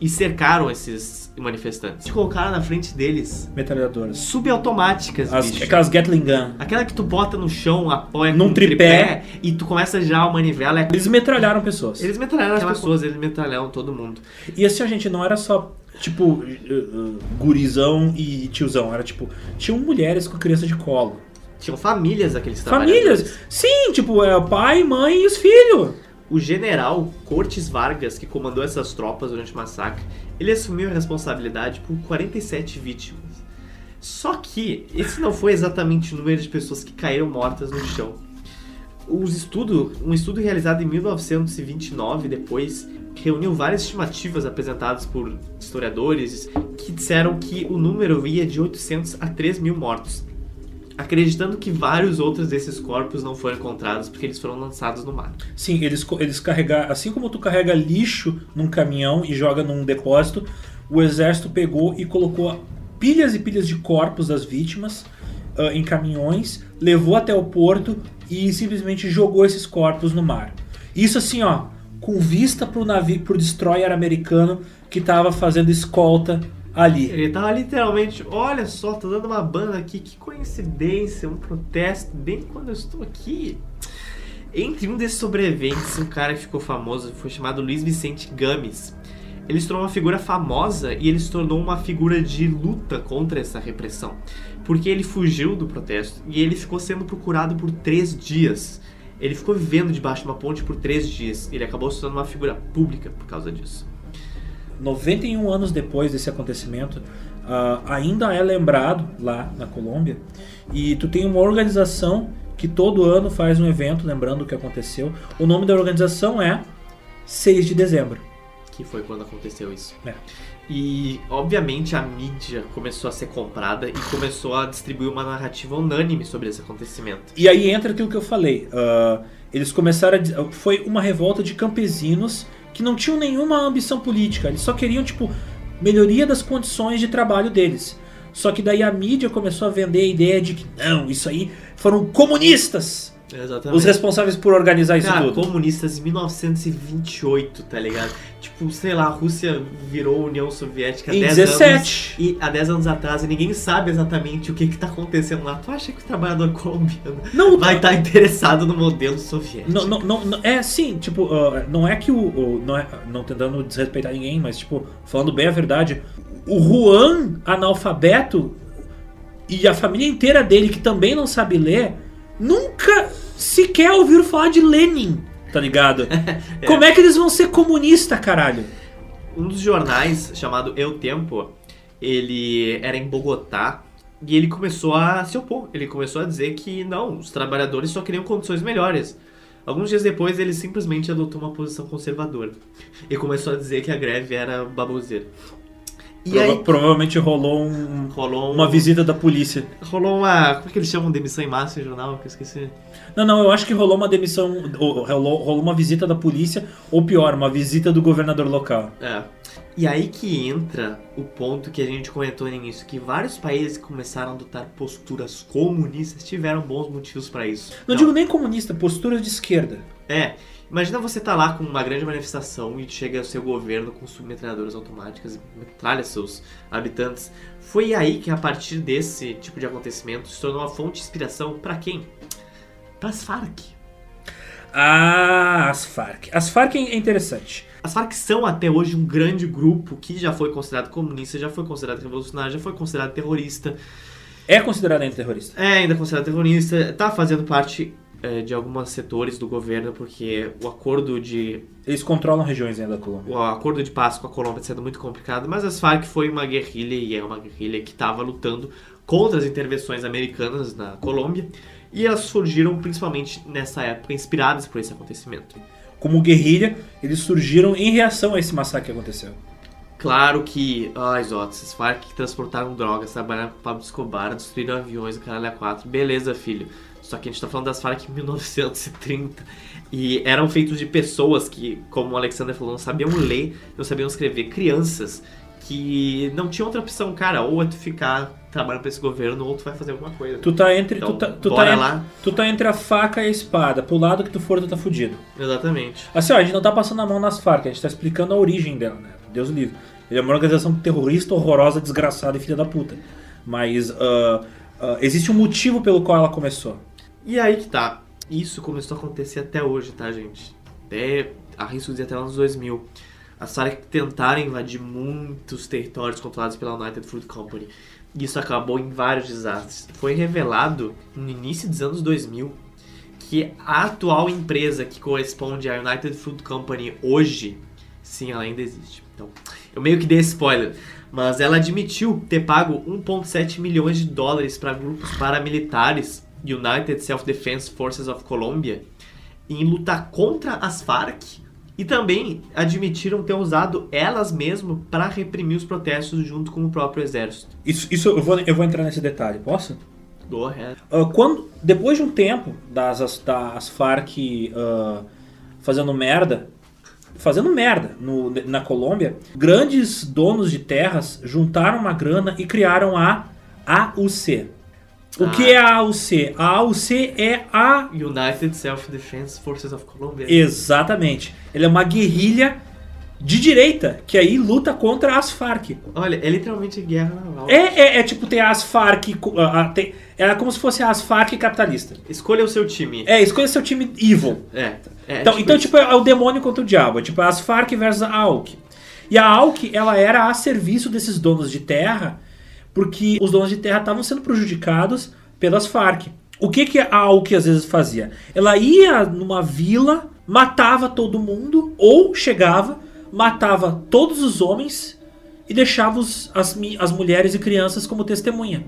e cercaram esses manifestantes. E colocaram na frente deles
Metralhadoras.
subautomáticas,
As,
bicho.
aquelas Gatling Gun.
Aquela que tu bota no chão, apoia
Num
com um
tripé.
e tu começa já a manivela. É...
Eles metralharam pessoas.
Eles metralharam as pessoas, eles metralharam todo mundo.
E assim, a gente não era só, tipo, uh, uh, gurizão e tiozão. Era tipo, tinham mulheres com criança de colo.
Tinham famílias aqueles
Famílias. Sim, tipo, é o pai, mãe e os filhos.
O general Cortes Vargas, que comandou essas tropas durante o massacre, ele assumiu a responsabilidade por 47 vítimas. Só que esse não foi exatamente o número de pessoas que caíram mortas no chão. Estudo, um estudo realizado em 1929, depois, reuniu várias estimativas apresentadas por historiadores que disseram que o número ia de 800 a 3 mil mortos, acreditando que vários outros desses corpos não foram encontrados porque eles foram lançados no mar.
Sim, eles, eles carregaram. Assim como tu carrega lixo num caminhão e joga num depósito, o exército pegou e colocou pilhas e pilhas de corpos das vítimas ah, em caminhões, levou até o porto e simplesmente jogou esses corpos no mar. Isso assim, ó, com vista pro navio, pro destroyer americano que tava fazendo escolta ali.
Ele tava literalmente, olha só, tô dando uma banda aqui, que coincidência, um protesto bem quando eu estou aqui. Entre um desses sobreviventes, um cara que ficou famoso, foi chamado Luiz Vicente Games. Ele se tornou uma figura famosa e ele se tornou uma figura de luta contra essa repressão. Porque ele fugiu do protesto e ele ficou sendo procurado por três dias. Ele ficou vivendo debaixo de uma ponte por três dias. Ele acabou se tornando uma figura pública por causa disso.
91 anos depois desse acontecimento, ah, ainda é lembrado lá na Colômbia. E tu tem uma organização que todo ano faz um evento lembrando o que aconteceu. O nome da organização é 6 de dezembro.
Que foi quando aconteceu isso.
É.
E, obviamente, a mídia começou a ser comprada e começou a distribuir uma narrativa unânime sobre esse acontecimento.
E aí entra aquilo que eu falei. ah, eles começaram a. Foi uma revolta de campesinos que não tinham nenhuma ambição política. Eles só queriam, tipo, melhoria das condições de trabalho deles. Só que daí a mídia começou a vender a ideia de que não, isso aí foram comunistas
Exatamente.
os responsáveis por organizar isso
Cara,
tudo.
comunistas em 1928, tá ligado? Tipo, sei lá, a Rússia virou União Soviética há
Em
10
17.
anos. E há 10 anos atrás, e ninguém sabe exatamente o que que tá acontecendo lá. Tu acha que o trabalhador colombiano
Não,
vai estar interessado no modelo soviético?
Não, não, não, não- é sim, tipo, ah, não é que o. o- não, é, não tentando desrespeitar ninguém, mas, tipo, falando bem a verdade, o Juan, analfabeto, e a família inteira dele, que também não sabe ler, nunca sequer ouviram falar de Lenin, tá ligado? Como é que eles vão ser comunista, caralho?
Um dos jornais, chamado Eu Tempo, ele era em Bogotá E ele começou a se opor. Ele começou a dizer que não, os trabalhadores só queriam condições melhores. Alguns dias depois, ele simplesmente adotou uma posição conservadora. E começou a dizer que a greve era baboseira. E
Prova-
aí
Provavelmente rolou um-
rolou um-
uma visita da polícia.
Rolou uma. Como é que eles chamam? Demissão em massa em jornal? Que eu esqueci.
Não, não, eu acho que rolou uma demissão, ou rolou, rolou uma visita da polícia, ou pior, uma visita do governador local.
É. E aí que entra o ponto que a gente comentou no início, que vários países que começaram a adotar posturas comunistas tiveram bons motivos pra isso.
Não, digo nem comunista, postura de esquerda.
É, imagina você tá lá com uma grande manifestação e chega o seu governo com submetralhadoras automáticas e metralha seus habitantes. Foi aí que a partir desse tipo de acontecimento se tornou uma fonte de inspiração pra quem? Pras Farc.
Ah, as Farc. As Farc é interessante.
As Farc são até hoje um grande grupo que já foi considerado comunista, já foi considerado revolucionário, já foi considerado terrorista.
É considerado ainda terrorista.
É ainda considerado terrorista, tá fazendo parte é, de alguns setores do governo, porque o acordo de
Eles controlam regiões ainda da Colômbia.
o acordo de paz com a Colômbia está sendo muito complicado, mas as Farc foi uma guerrilha e é uma guerrilha que estava lutando contra as intervenções americanas na Colômbia e elas surgiram principalmente nessa época inspiradas por esse acontecimento.
Como guerrilha, eles surgiram em reação a esse massacre que aconteceu.
Claro que, ai, Zotes, as Farc que transportaram drogas, trabalharam com Pablo Escobar, destruíram aviões, o caralho a quatro. Beleza, filho. Só que a gente tá falando das Farc em 1930. E eram feitos de pessoas que, como o Alexander falou, não sabiam ler, não sabiam escrever. Crianças que não tinham outra opção, cara. Ou é tu ficar trabalhando pra esse governo, ou tu vai fazer alguma coisa.
Tu tá entre,
Então,
tu tá, tu
bora
tá
lá.
tu tá entre a faca e a espada. Pro lado que tu for, tu tá fudido.
Exatamente.
Assim, ó, a gente não tá passando a mão nas Farc, a gente tá explicando a origem dela, né? Deus livre. Ele é uma organização terrorista, horrorosa, desgraçada e filha da puta. Mas ah, ah, existe um motivo pelo qual ela começou.
E aí que tá. Isso começou a acontecer até hoje, tá, gente? Até, arrisco dizer, até nos anos 2000. As Farc tentaram invadir muitos territórios controlados pela United Fruit Company. E isso acabou em vários desastres. Foi revelado no início dos anos 2000 que a atual empresa que corresponde à United Fruit Company hoje, sim, ela ainda existe. Então, eu meio que dei spoiler, mas ela admitiu ter pago 1,7 milhões de dólares para grupos paramilitares United Self-Defense Forces of Colombia em lutar contra as Farc e também admitiram ter usado elas mesmo para reprimir os protestos junto com o próprio exército.
Isso, isso eu, vou, eu vou entrar nesse detalhe, posso?
Go ahead.
Ah, quando, depois de um tempo das, as- das Farc ah, fazendo merda, fazendo merda no- na Colômbia, grandes donos de terras juntaram uma grana e criaram a AUC. O
Ah.
que é a AUC? A AUC é a.
United Self-Defense Forces of Colombia.
Exatamente. Ele é uma guerrilha de direita que aí luta contra as Farc.
Olha, é literalmente guerra naval.
É, é, é tipo, tem as Farc. ah, tem, é como se fosse as Farc capitalista.
Escolha o seu time.
É, escolha seu time evil.
É. é
Então,
tipo
então tipo, é o demônio contra o diabo. É tipo as Farc versus a AUK. E a AUK, ela era a serviço desses donos de terra, porque os donos de terra estavam sendo prejudicados pelas Farc. O que, que a AUK às vezes fazia? Ela ia numa vila, matava todo mundo, ou chegava, matava todos os homens e deixava os- as, as mulheres e crianças como testemunha.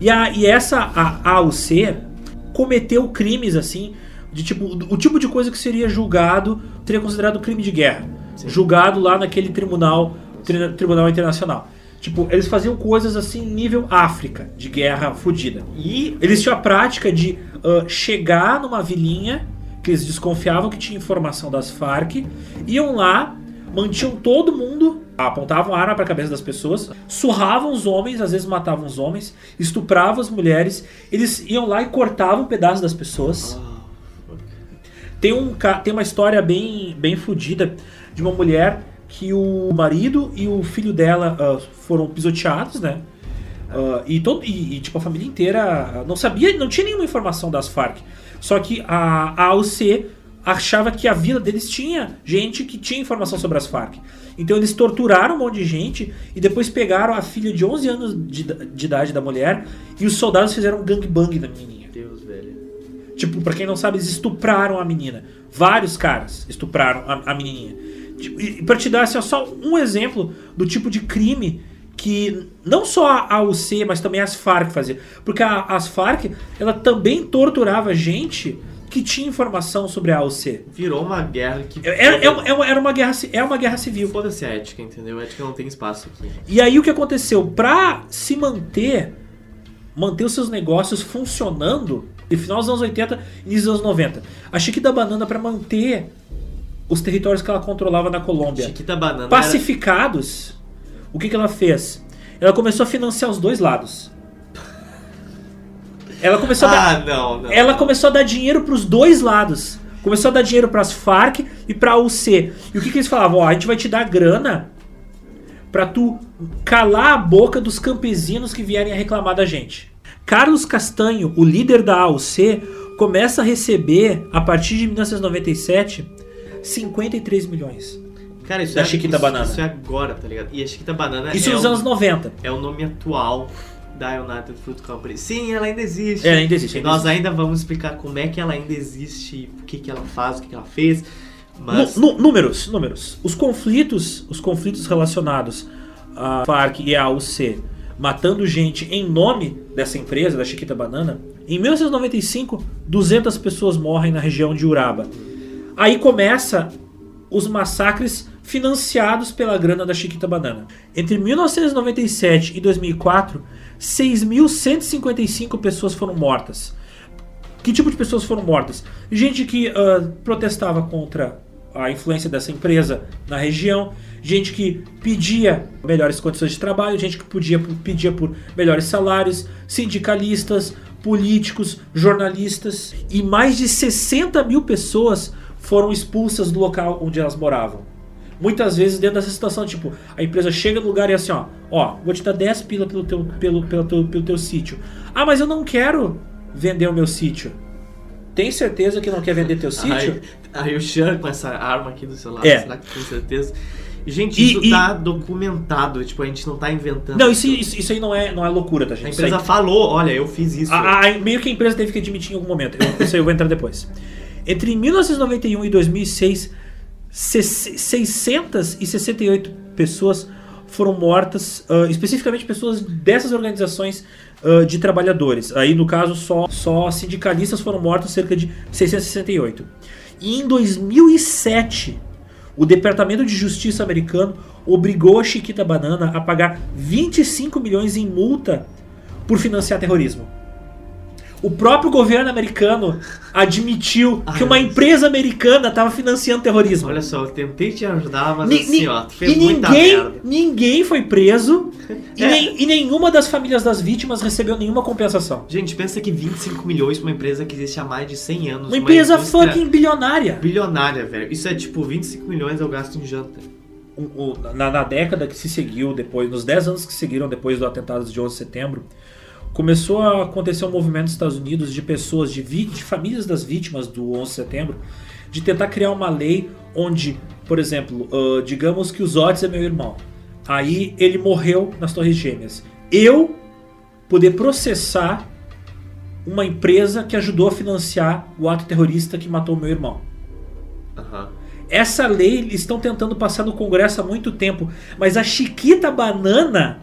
E, a, e essa a AUC cometeu crimes assim, de tipo, o tipo de coisa que seria julgado, seria considerado crime de guerra.
Sim.
Julgado lá naquele tribunal, tri- tribunal internacional. Tipo, eles faziam coisas assim nível África, de guerra fodida.
E
Eles tinham a prática de ah, chegar numa vilinha que eles desconfiavam que tinha informação das Farc, iam lá, mantinham todo mundo, apontavam arma para a cabeça das pessoas, surravam os homens, às vezes matavam os homens, estupravam as mulheres, eles iam lá e cortavam um pedaço das pessoas.
Ah.
Tem, um, tem uma história bem, bem fodida de uma mulher que o marido e o filho dela ah, foram pisoteados, né? Ah, e, todo, e, e, tipo, a família inteira ah, não sabia, não tinha nenhuma informação das Farc. Só que a, a AUC achava que a vila deles tinha gente que tinha informação sobre as Farc. Então eles torturaram um monte de gente e depois pegaram a filha de 11 anos de, de idade da mulher e os soldados fizeram um gangbang na menininha.
Deus, velho.
Tipo, pra quem não sabe, eles estupraram a menina. Vários caras estupraram a, a menininha. Tipo, e pra te dar assim, ó, só um exemplo do tipo de crime que não só a AUC, mas também as Farc faziam. Porque a- as Farc, ela também torturava gente que tinha informação sobre a AUC.
Virou uma guerra que.
Era, é uma- é uma- era uma guerra, é uma guerra civil.
Foda-se a ética, entendeu? A ética não tem espaço aqui.
E aí o que aconteceu? Pra se manter, manter os seus negócios funcionando, de final dos anos 80 e início dos anos 90, a Chiquita Banana pra manter os territórios que ela controlava na Colômbia
Chiquita Banana.
pacificados, o que, que ela fez? Ela começou a financiar os dois lados. Ela começou,
Era...
a,
Ah,
dar,
não, não.
ela começou a dar dinheiro pros dois lados. Começou a dar dinheiro pras Farc e pra UC. E o que, que eles falavam? Ó, a gente vai te dar grana pra tu calar a boca dos campesinos que vierem a reclamar da gente. Carlos Castanho, o líder da AUC, começa a receber, a partir de 1997, 53 milhões.
Cara, isso
da
é,
Chiquita
isso,
Banana.
Isso é agora, tá ligado? E a Chiquita Banana
Isso
é,
nos
o,
anos 90.
é o nome atual da United Fruit Company. Sim, ela ainda existe.
É, ainda existe.
E
Ainda
nós
existe.
ainda vamos explicar como é que ela ainda existe, o que, que ela faz, o que, que ela fez. Mas.
Números, números. Os conflitos, os conflitos relacionados à FARC e à AUC matando gente em nome dessa empresa, da Chiquita Banana, em 1995, 200 pessoas morrem na região de Uraba. Aí começa os massacres financiados pela grana da Chiquita Banana. Entre 1997 e 2004, 6.155 pessoas foram mortas. Que tipo de pessoas foram mortas? Gente que ah, protestava contra a influência dessa empresa na região, gente que pedia melhores condições de trabalho, gente que podia, pedia por melhores salários, sindicalistas, políticos, jornalistas e mais de 60 mil pessoas foram expulsas do local onde elas moravam. Muitas vezes dentro dessa situação, tipo, a empresa chega no lugar e é assim, ó, ó, vou te dar 10 pila pelo teu, pelo, pelo, teu, pelo teu sítio. Ah, mas eu não quero vender o meu sítio. Tem certeza que não quer vender teu sítio?
Aí, aí o Sean com essa arma aqui do seu lado,
É.
será que com certeza? Gente,
E-
isso
e-
tá documentado, tipo, a gente não tá inventando.
Não, isso, isso, isso aí não é, não é loucura, tá, gente?
A empresa
aí-
falou, olha, eu fiz isso.
A- a- meio que a empresa teve que admitir em algum momento. Eu, isso aí eu vou entrar depois. Entre 1991 e 2006, se- 668 pessoas foram mortas, ah, especificamente pessoas dessas organizações ah, de trabalhadores. Aí, no caso, só, só sindicalistas foram mortos, cerca de 668. E em 2007, o Departamento de Justiça americano obrigou a Chiquita Banana a pagar 25 milhões em multa por financiar terrorismo. O próprio governo americano admitiu
Ai,
que uma empresa americana estava financiando terrorismo.
Olha só, eu tentei te ajudar, mas
Ni-
assim, ó, fez
e
muita
ninguém,
merda.
ninguém foi preso e,
É.
nem- e nenhuma das famílias das vítimas recebeu nenhuma compensação.
Gente, pensa que 25 milhões pra uma empresa que existe há mais de 100 anos.
Uma empresa
indústria
fucking bilionária.
bilionária, velho. Isso é tipo 25 milhões eu gasto em janta.
o- o- na, na década que se seguiu depois, nos 10 anos que seguiram depois do atentado de 11 de setembro, começou a acontecer um movimento nos Estados Unidos de pessoas, de, de famílias das vítimas do 11 de setembro, de tentar criar uma lei onde, por exemplo, ah, digamos que o Zotes é meu irmão. Aí ele morreu nas Torres Gêmeas. Eu poder processar uma empresa que ajudou a financiar o ato terrorista que matou meu irmão.
Aham.
Essa lei eles estão tentando passar no Congresso há muito tempo, mas a Chiquita Banana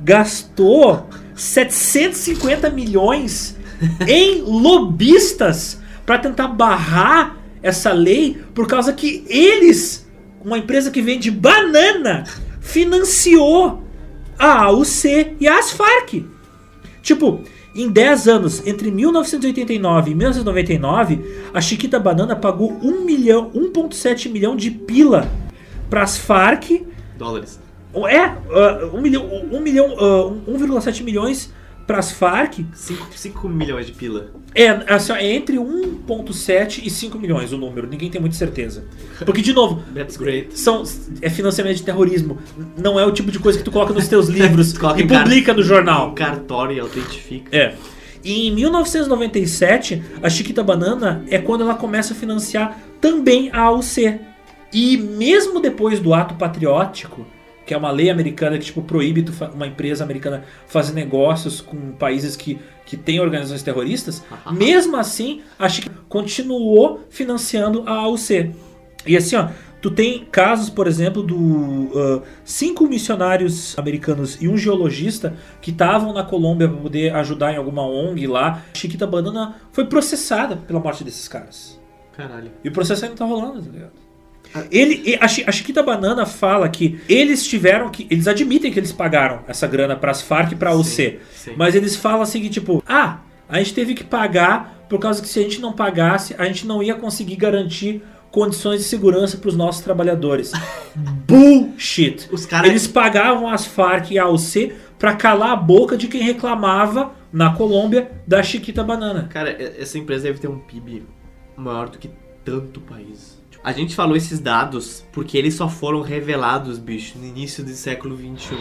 gastou 750 milhões em lobistas para tentar barrar essa lei por causa que eles, uma empresa que vende banana, financiou a AUC e as Farc. Tipo, em 10 anos, entre 1989 e 1999, a Chiquita Banana pagou 1 milhão, 1.7 milhão de pila para as Farc.
Dólares.
É, 1 milhão, 1 milhão, ah, 1,7 milhões para as Farc.
5, milhões de pila.
É, assim, é entre 1.7 e 5 milhões o número, ninguém tem muita certeza. Porque, de novo,
That's great.
são, é financiamento de terrorismo. Não é o tipo de coisa que tu coloca nos teus livros e publica no jornal.
Um cartório e autentifica.
É. E em 1997, a Chiquita Banana é quando ela começa a financiar também a AUC. E mesmo depois do ato patriótico, que é uma lei americana que tipo, proíbe uma empresa americana fazer negócios com países que, que têm organizações terroristas, mesmo assim, a Chiquita continuou financiando a AUC. E assim, ó, Tu tem casos, por exemplo, do uh, cinco missionários americanos e um geologista que estavam na Colômbia para poder ajudar em alguma ONG lá. Chiquita Banana foi processada pela morte desses caras.
Caralho.
E o processo ainda tá rolando, tá ligado? Ele, a Chiquita Banana fala que eles tiveram que. Eles admitem que eles pagaram essa grana pras Farc e pra UC.
Sim, sim.
Mas eles falam assim que, tipo, ah, a gente teve que pagar por causa que se a gente não pagasse, a gente não ia conseguir garantir condições de segurança para os nossos trabalhadores. Bullshit.
Os caras-
Eles pagavam as Farc e a AUC para calar a boca de quem reclamava na Colômbia da Chiquita Banana.
Cara, essa empresa deve ter um PIB maior do que tanto país. A gente falou esses dados porque eles só foram revelados, bicho, no início do século um. XXI.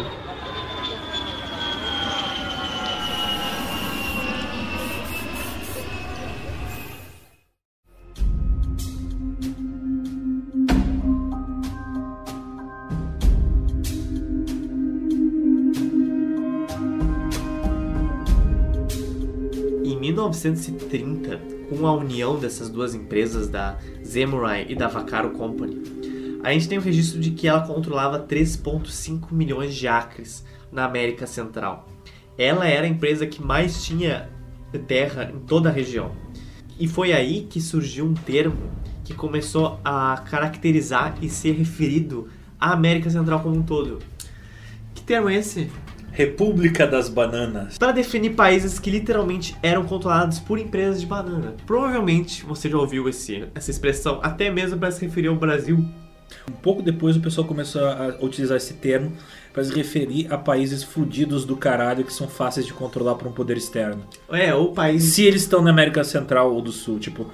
Em 1930, com a união dessas duas empresas, da Zemurai e da Vaccaro Company, a gente tem o registro de que ela controlava 3,5 milhões de acres na América Central. Ela era a empresa que mais tinha terra em toda a região. E foi aí que surgiu um termo que começou a caracterizar e ser referido à América Central como um todo. Que termo é esse?
República das Bananas.
para definir países que literalmente eram controlados por empresas de banana. Provavelmente você já ouviu esse, essa expressão, até mesmo para se referir ao Brasil.
Um pouco depois o pessoal começou a utilizar esse termo para se referir a países fudidos do caralho que são fáceis de controlar por um poder externo.
É, ou países.
Se eles estão na América Central ou do Sul, tipo,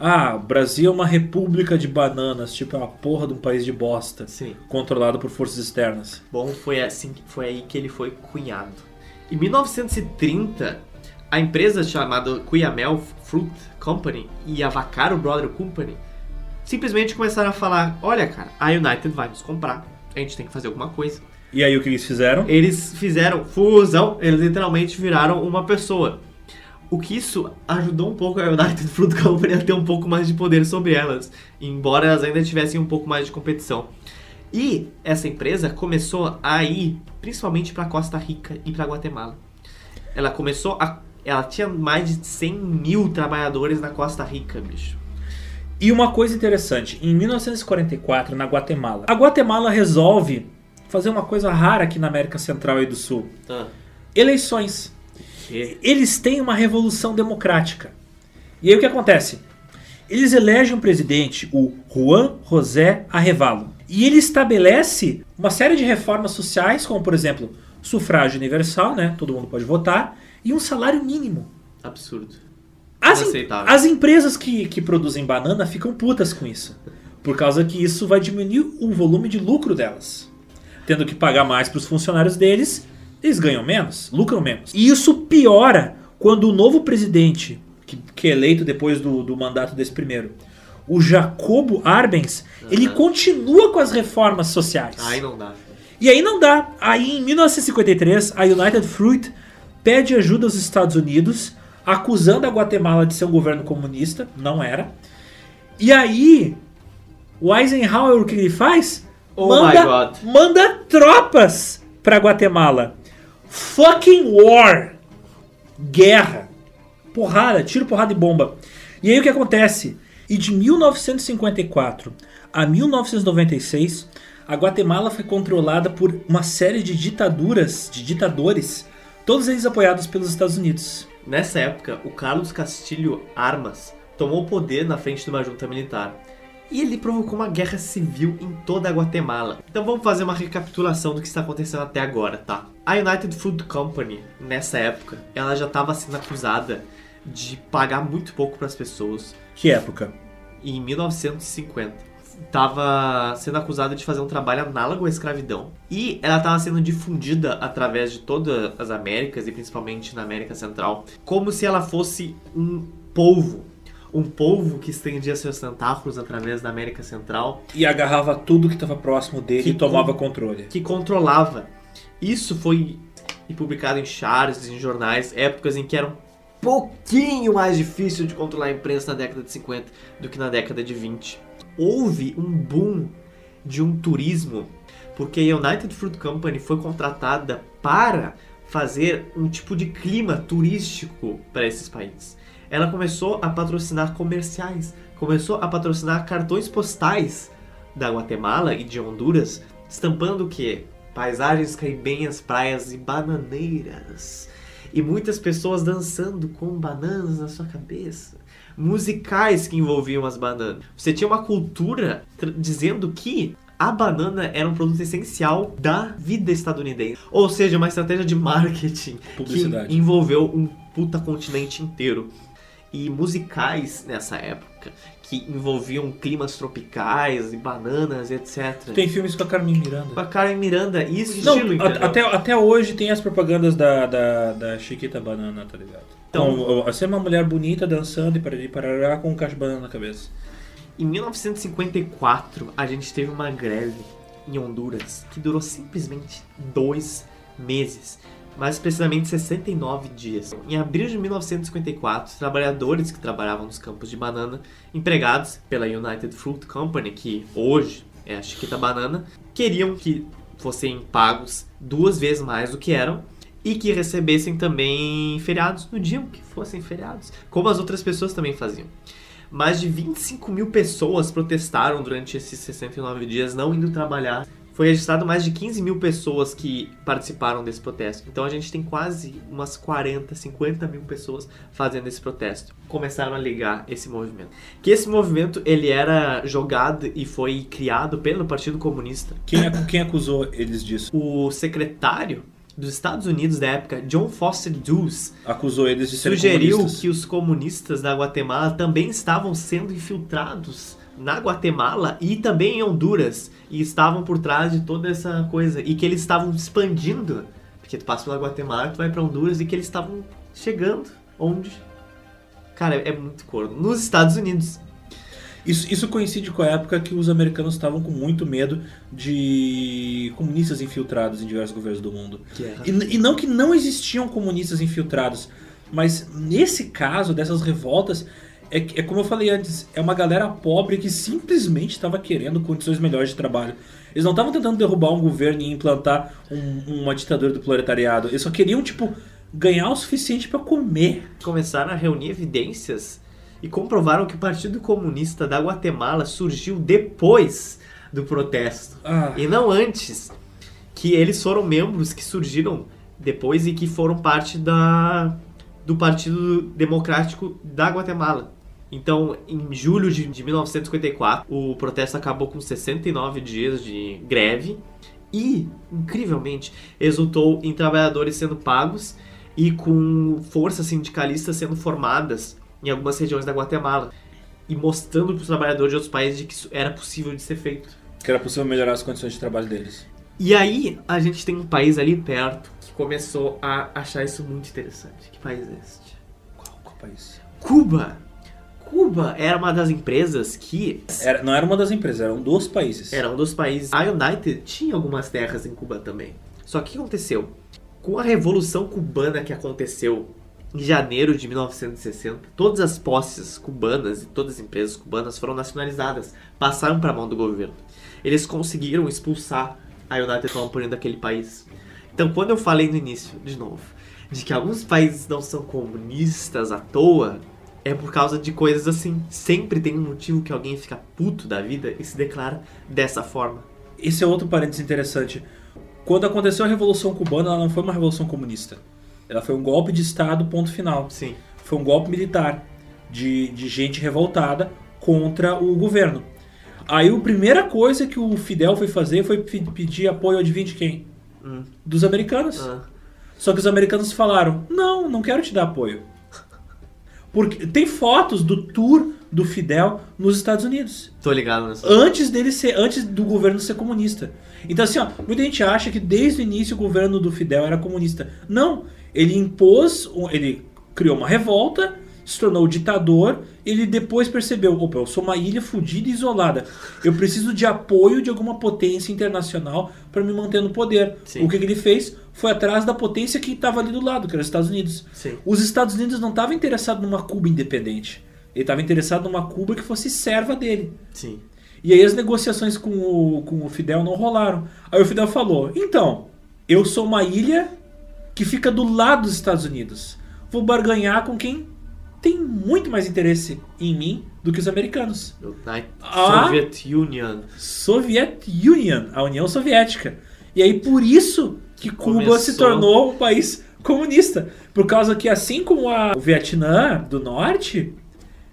ah, o Brasil é uma república de bananas, tipo, é uma porra de um país de bosta,
Sim.
controlado por forças externas.
Bom, foi assim, foi aí que ele foi cunhado. Em 1930, a empresa chamada Cuyamel Fruit Company e a Vaccaro Brother Company simplesmente começaram a falar: "Olha, cara, a United vai nos comprar. A gente tem que fazer alguma coisa."
E aí o que eles fizeram?
eles fizeram fusão, eles literalmente viraram uma pessoa. O que isso ajudou um pouco a United Fruit Company a ter um pouco mais de poder sobre elas, embora elas ainda tivessem um pouco mais de competição. E essa empresa começou a ir principalmente para Costa Rica e para Guatemala. Ela começou a. Ela tinha mais de 100 mil trabalhadores na Costa Rica, bicho.
E uma coisa interessante, em 1944, na Guatemala, a Guatemala resolve fazer uma coisa rara aqui na América Central e do Sul: eleições. Eles têm uma revolução democrática. E aí o que acontece? Eles elegem um presidente, o Juan José Arrevalo. E ele estabelece uma série de reformas sociais, como por exemplo, sufrágio universal, né? Todo mundo pode votar, e um salário mínimo.
Absurdo.
As,
Inaceitável.
as empresas que, que produzem banana ficam putas com isso. Por causa que isso vai diminuir o volume de lucro delas. Tendo que pagar mais para os funcionários deles, eles ganham menos, lucram menos. E isso piora quando o novo presidente, que, que é eleito depois do, do mandato desse primeiro, o Jacobo Arbenz, ele continua com as reformas sociais.
Aí não dá.
E aí não dá. Aí em 1953, a United Fruit pede ajuda aos Estados Unidos, acusando a Guatemala de ser um governo comunista. Não era. E aí, o Eisenhower o que ele faz?
Oh
manda,
my God.
manda tropas pra Guatemala. Fucking war. Guerra. Porrada, tiro, porrada e bomba. E aí o que acontece? E de 1954 a 1996, a Guatemala foi controlada por uma série de ditaduras, de ditadores, todos eles apoiados pelos Estados Unidos.
Nessa época, o Carlos Castilho Armas tomou o poder na frente de uma junta militar. E ele provocou uma guerra civil em toda a Guatemala. Então vamos fazer uma recapitulação do que está acontecendo até agora, tá? A United Food Company, nessa época, ela já estava sendo acusada de pagar muito pouco para as pessoas.
Que época?
Em 1950. Estava sendo acusada de fazer um trabalho análogo à escravidão. E ela estava sendo difundida através de todas as Américas, e principalmente na América Central, como se ela fosse um polvo. Um polvo que estendia seus tentáculos através da América Central,
E agarrava tudo que estava próximo dele
Que
e tomava controle.
que controlava. Isso foi publicado em charts, em jornais, épocas em que era um pouquinho mais difícil de controlar a imprensa na década de 50 do que na década de 20. Houve um boom de um turismo, porque a United Fruit Company foi contratada para fazer um tipo de clima turístico para esses países. Ela começou a patrocinar comerciais, começou a patrocinar cartões postais da Guatemala e de Honduras, estampando o quê? Paisagens caribenhas, praias e bananeiras. E muitas pessoas dançando com bananas na sua cabeça. Musicais que envolviam as bananas. Você tinha uma cultura dizendo que a banana era um produto essencial da vida estadunidense. Ou seja, uma estratégia de marketing que envolveu um puta continente inteiro. E musicais nessa época que envolviam climas tropicais e bananas, etc.
Tem filmes com a Carmen Miranda.
Com a Carmen Miranda, isso
Não, estilo, até, até hoje tem as propagandas da, da, da Chiquita Banana, tá ligado? Então, com, você é uma mulher bonita dançando e para parará com um cacho de banana na cabeça.
Em 1954, a gente teve uma greve em Honduras que durou simplesmente dois meses mais precisamente 69 dias. Em abril de 1954, trabalhadores que trabalhavam nos campos de banana, empregados pela United Fruit Company, que hoje é a Chiquita Banana, queriam que fossem pagos duas vezes mais do que eram e que recebessem também feriados no dia que fossem feriados, como as outras pessoas também faziam. Mais de 25 mil pessoas protestaram durante esses 69 dias, não indo trabalhar foi registrado mais de 15 mil pessoas que participaram desse protesto. Então a gente tem quase umas 40, 50 mil pessoas fazendo esse protesto. Começaram a ligar esse movimento. Que esse movimento ele era jogado e foi criado pelo Partido Comunista.
Quem, quem acusou eles disso?
O secretário dos Estados Unidos da época, John Foster Dulles,
acusou eles de serem
sugeriu
comunistas.
que os comunistas da Guatemala também estavam sendo infiltrados na Guatemala e também em Honduras e estavam por trás de toda essa coisa e que eles estavam expandindo, porque tu passa pela Guatemala, tu vai para Honduras e que eles estavam chegando onde Cara, é muito corno. Nos Estados Unidos.
Isso, isso coincide com a época que os americanos estavam com muito medo de comunistas infiltrados em diversos governos do mundo. E, e não que não existiam comunistas infiltrados, mas nesse caso dessas revoltas é, é como eu falei antes, é uma galera pobre que simplesmente estava querendo condições melhores de trabalho. Eles não estavam tentando derrubar um governo e implantar um, uma ditadura do proletariado. Eles só queriam, tipo, ganhar o suficiente para comer.
Começaram a reunir evidências e comprovaram que o Partido Comunista da Guatemala surgiu depois do protesto ah. e não antes. Que eles foram membros que surgiram depois e que foram parte da, do Partido Democrático da Guatemala. Então, em julho de, de 1954, o protesto acabou com 69 dias de greve e, incrivelmente, resultou em trabalhadores sendo pagos e com forças sindicalistas sendo formadas em algumas regiões da Guatemala e mostrando para os trabalhadores de outros países de que isso era possível de ser feito.
Que era possível melhorar as condições de trabalho deles.
E aí, a gente tem um país ali perto que começou a achar isso muito interessante. Que país é este?
Qual, qual país?
Cuba! Cuba era uma das empresas que.
Era, não era uma das empresas, eram dos países.
Era um dos países. A United tinha algumas terras em Cuba também. Só que o que aconteceu? Com a Revolução Cubana que aconteceu em janeiro de 1960, todas as posses cubanas e todas as empresas cubanas foram nacionalizadas, passaram para a mão do governo. Eles conseguiram expulsar a United Company daquele país. Então, quando eu falei no início, de novo, de que alguns países não são comunistas à toa, é por causa de coisas assim. Sempre tem um motivo que alguém fica puto da vida e se declara dessa forma.
Esse é outro parênteses interessante. Quando aconteceu a Revolução Cubana, ela não foi uma revolução comunista. Ela foi um golpe de Estado, ponto final.
Sim.
Foi um golpe militar de, de gente revoltada contra o governo. Aí a primeira coisa que o Fidel foi fazer foi pedir apoio, adivinha de quem? Hum. Dos americanos. Ah. Só que os americanos falaram: não, não quero te dar apoio. Porque tem fotos do tour do Fidel nos Estados Unidos.
Tô ligado nessa.
Antes dele ser, antes do governo ser comunista. Então assim, ó, muita gente acha que desde o início o governo do Fidel era comunista. Não, ele impôs, ele criou uma revolta, se tornou ditador, ele depois percebeu, opa, eu sou uma ilha fodida e isolada. Eu preciso de apoio de alguma potência internacional para me manter no poder. Sim. O que, que ele fez? foi atrás da potência que estava ali do lado, que era os Estados Unidos.
Sim.
Os Estados Unidos não estavam interessados numa Cuba independente. Ele estava interessado numa Cuba que fosse serva dele.
Sim.
E aí as negociações com o, com o Fidel não rolaram. Aí o Fidel falou: então, eu sou uma ilha que fica do lado dos Estados Unidos. Vou barganhar com quem tem muito mais interesse em mim do que os americanos.
United
Ah.
Soviet Union.
Soviet Union, a União Soviética. E aí por isso que Cuba
Começou.
se tornou um país comunista, por causa que assim como a- o Vietnã do Norte,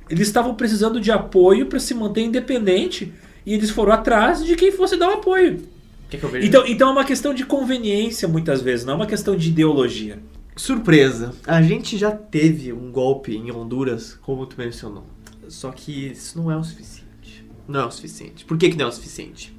eles estavam precisando de apoio para se manter independente e eles foram atrás de quem fosse dar o apoio.
Que veja?
Então, então é uma questão de conveniência muitas vezes, não é uma questão de ideologia.
Surpresa, a gente já teve um golpe em Honduras, como tu mencionou. Só que isso não é o suficiente. Não é o suficiente. Por que, que não é o suficiente?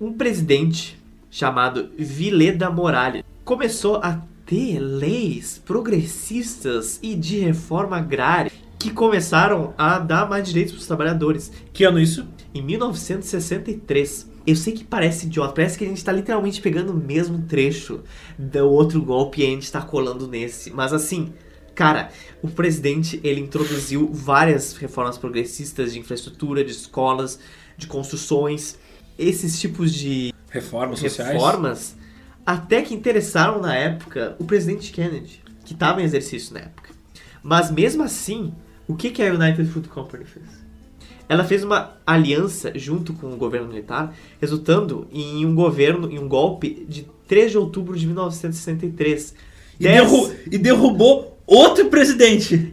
Um presidente chamado Vileda Morales começou a ter leis progressistas e de reforma agrária que começaram a dar mais direitos para os trabalhadores.
Que ano isso?
Em 1963. Eu sei que parece idiota, parece que a gente tá literalmente pegando o mesmo trecho do outro golpe e a gente tá colando nesse. Mas assim, cara, o presidente ele introduziu várias reformas progressistas de infraestrutura, de escolas, de construções, esses tipos de
Reformas sociais.
reformas até que interessaram na época o presidente Kennedy, que estava em exercício na época. Mas mesmo assim, o que, que a United Fruit Company fez? Ela fez uma aliança junto com o governo militar, resultando em um governo, em um golpe de 3 de outubro de 1963.
E,
Dez-
derru- e derrubou outro presidente.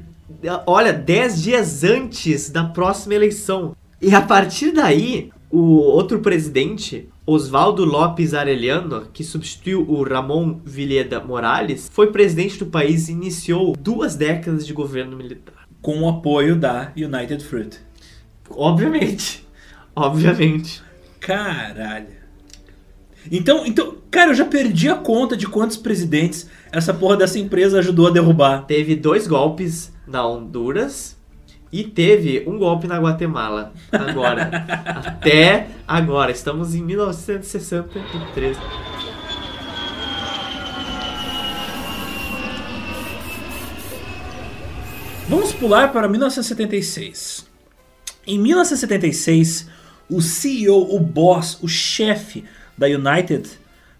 olha, 10 dias antes da próxima eleição. E a partir daí, o outro presidente, Osvaldo Lopes Arellano, que substituiu o Ramon Villeda Morales, foi presidente do país e iniciou duas décadas de governo militar.
Com o apoio da United Fruit.
Obviamente. Obviamente.
Caralho. Então, então, cara, eu já perdi a conta de quantos presidentes essa porra dessa empresa ajudou a derrubar.
Teve dois golpes na Honduras e teve um golpe na Guatemala. Agora. Até agora. Estamos em 1963.
Vamos pular para 1976. Em 1976, o CEO, o boss, o chefe da United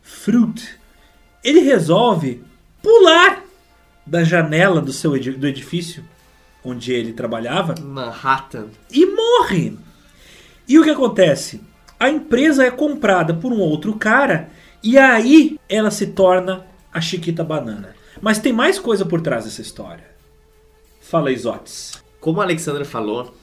Fruit, ele resolve pular da janela do seu edi- do edifício onde ele trabalhava
Manhattan.
e morre. E o que acontece? A empresa é comprada por um outro cara e aí ela se torna a Chiquita Banana. Mas tem mais coisa por trás dessa história. Fala, Isotes.
Como a Alexandra falou,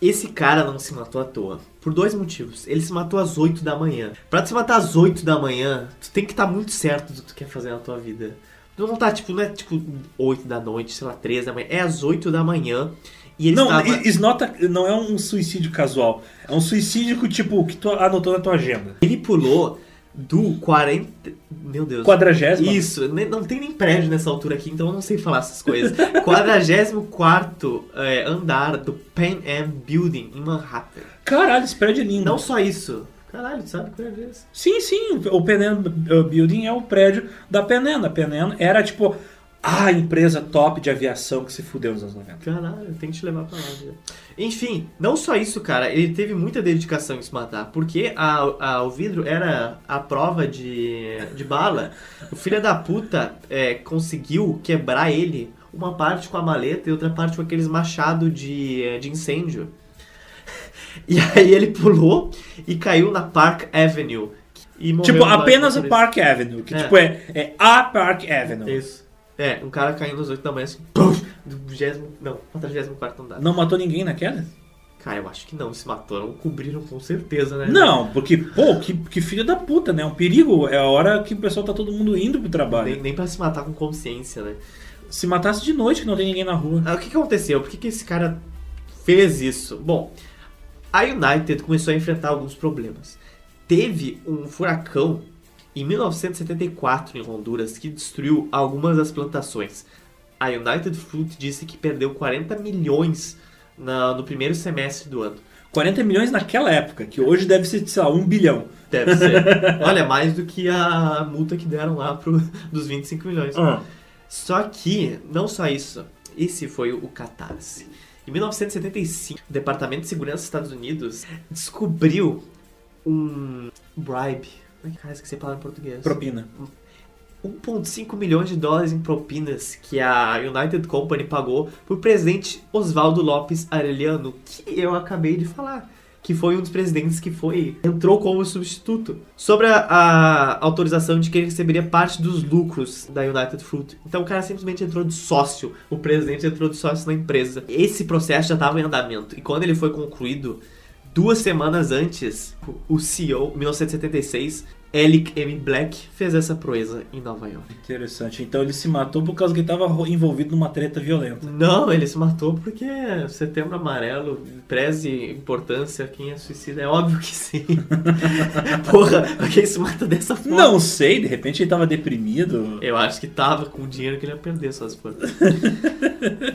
esse cara não se matou à toa. Por dois motivos. Ele se matou às 8 da manhã. Pra tu se matar às 8 da manhã, tu tem que estar muito certo do que tu quer fazer na tua vida. Tu não tá, tipo, não é tipo 8 da noite, sei lá, 3 da manhã. É às 8 da manhã. E ele
Não,
estava...
i- is not a- não é um suicídio casual. É um suicídio que, tipo, que tu anotou na tua agenda.
Ele pulou do 40... Meu Deus.
Quadragésima?
Isso, ne- não tem nem prédio nessa altura aqui, então eu não sei falar essas coisas. 44 é, andar do Pan Am Building em Manhattan.
Caralho, esse prédio é lindo.
Não só isso. Caralho, sabe qual é esse?
Sim, sim, o Penn Building é o prédio da Penn. A Penn era, tipo, a empresa top de aviação que se fudeu nos anos 90.
Caralho, tem que te levar pra lá. já. Enfim, não só isso, cara, ele teve muita dedicação em se matar, porque a, a- o vidro era a prova de, de bala. O filho da puta é, conseguiu quebrar ele, uma parte com a maleta e outra parte com aqueles machados de, de incêndio. E aí ele pulou e caiu na Park Avenue.
Tipo, apenas
isso.
Park Avenue, que
É.
tipo é, é a Park Avenue.
Isso. É, um cara caindo nos oito da manhã assim, pum, do 20, não, 44 andar.
Não matou ninguém na queda?
Cara, eu acho que não, se mataram, cobriram com certeza, né?
Não, porque, pô, que, que filho da puta, né? É um perigo. É a hora que o pessoal tá todo mundo indo pro trabalho.
Nem, nem pra se matar com consciência, né?
Se matasse de noite que não tem ninguém na rua.
Ah, o que, que aconteceu? Por que, que esse cara fez isso? Bom, a United começou a enfrentar alguns problemas. Teve um furacão em 1974 em Honduras que destruiu algumas das plantações. A United Fruit disse que perdeu 40 milhões na- no primeiro semestre do ano.
40 milhões naquela época, que hoje deve ser, sei lá, um bilhão.
Deve ser. Olha, mais do que a multa que deram lá pro, dos 25 milhões. Só que, não só isso, esse foi o catarse. Em 1975, o Departamento de Segurança dos Estados Unidos descobriu um bribe. Como é que faz? Esqueci a palavra em português.
Propina.
1,5 milhões de dólares em propinas que a United Company pagou por presidente Oswaldo Lopes Arellano, que eu acabei de falar, que foi um dos presidentes que foi entrou como substituto, sobre a, a autorização de que ele receberia parte dos lucros da United Fruit. Então o cara simplesmente entrou de sócio, o presidente entrou de sócio na empresa. Esse processo já estava em andamento e quando ele foi concluído, duas semanas antes, o CEO, em 1976, Alec M. Black fez essa proeza em Nova York.
Interessante. Então ele se matou por causa que estava envolvido numa treta violenta.
Não, ele se matou porque setembro amarelo, preze importância, quem é suicida? É óbvio que sim. Porra, quem se mata dessa forma?
Não sei, de repente ele tava deprimido.
Eu acho que tava com o dinheiro que ele ia perder, só se for.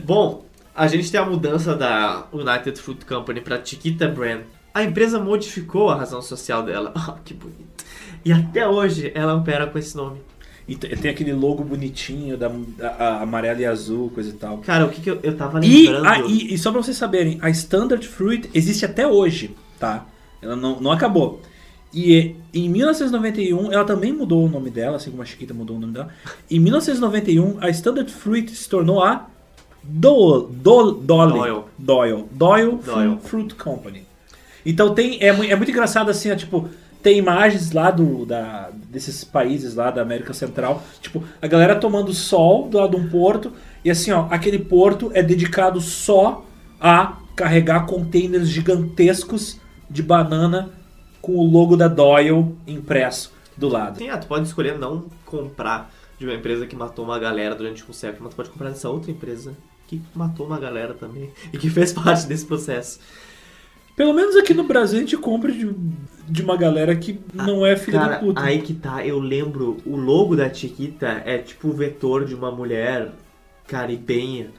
Bom, a gente tem a mudança da United Fruit Company para Chiquita Brand. A empresa modificou a razão social dela. Ah, que bonito. E até hoje ela opera com esse nome.
E tem aquele logo bonitinho da, da- a- amarelo e azul, coisa e tal.
Cara, o que, que eu, eu tava
E,
lembrando?
a- e- e só pra vocês saberem, a Standard Fruit existe até hoje, tá? Ela não, não acabou. E em 1991, ela também mudou o nome dela, assim como a Chiquita mudou o nome dela. Em 1991, a Standard Fruit se tornou a Do, Do, Dolly,
Doyle.
Doyle. Doyle,
Doyle.
Fruit Company. Então tem é, é muito engraçado assim, ó, tipo, tem imagens lá do da, desses países lá da América Central, tipo, a galera tomando sol do lado de um porto e assim, ó, aquele porto é dedicado só a carregar containers gigantescos de banana com o logo da Doyle impresso do lado.
Sim, ah, tu pode escolher não comprar de uma empresa que matou uma galera durante um século, mas tu pode comprar dessa outra empresa que matou uma galera também e que fez parte desse processo.
Pelo menos aqui no Brasil a gente compra de, de uma galera que não é filha
Cara,
da puta.
aí que tá, eu lembro, o logo da Chiquita é tipo o vetor de uma mulher caribenha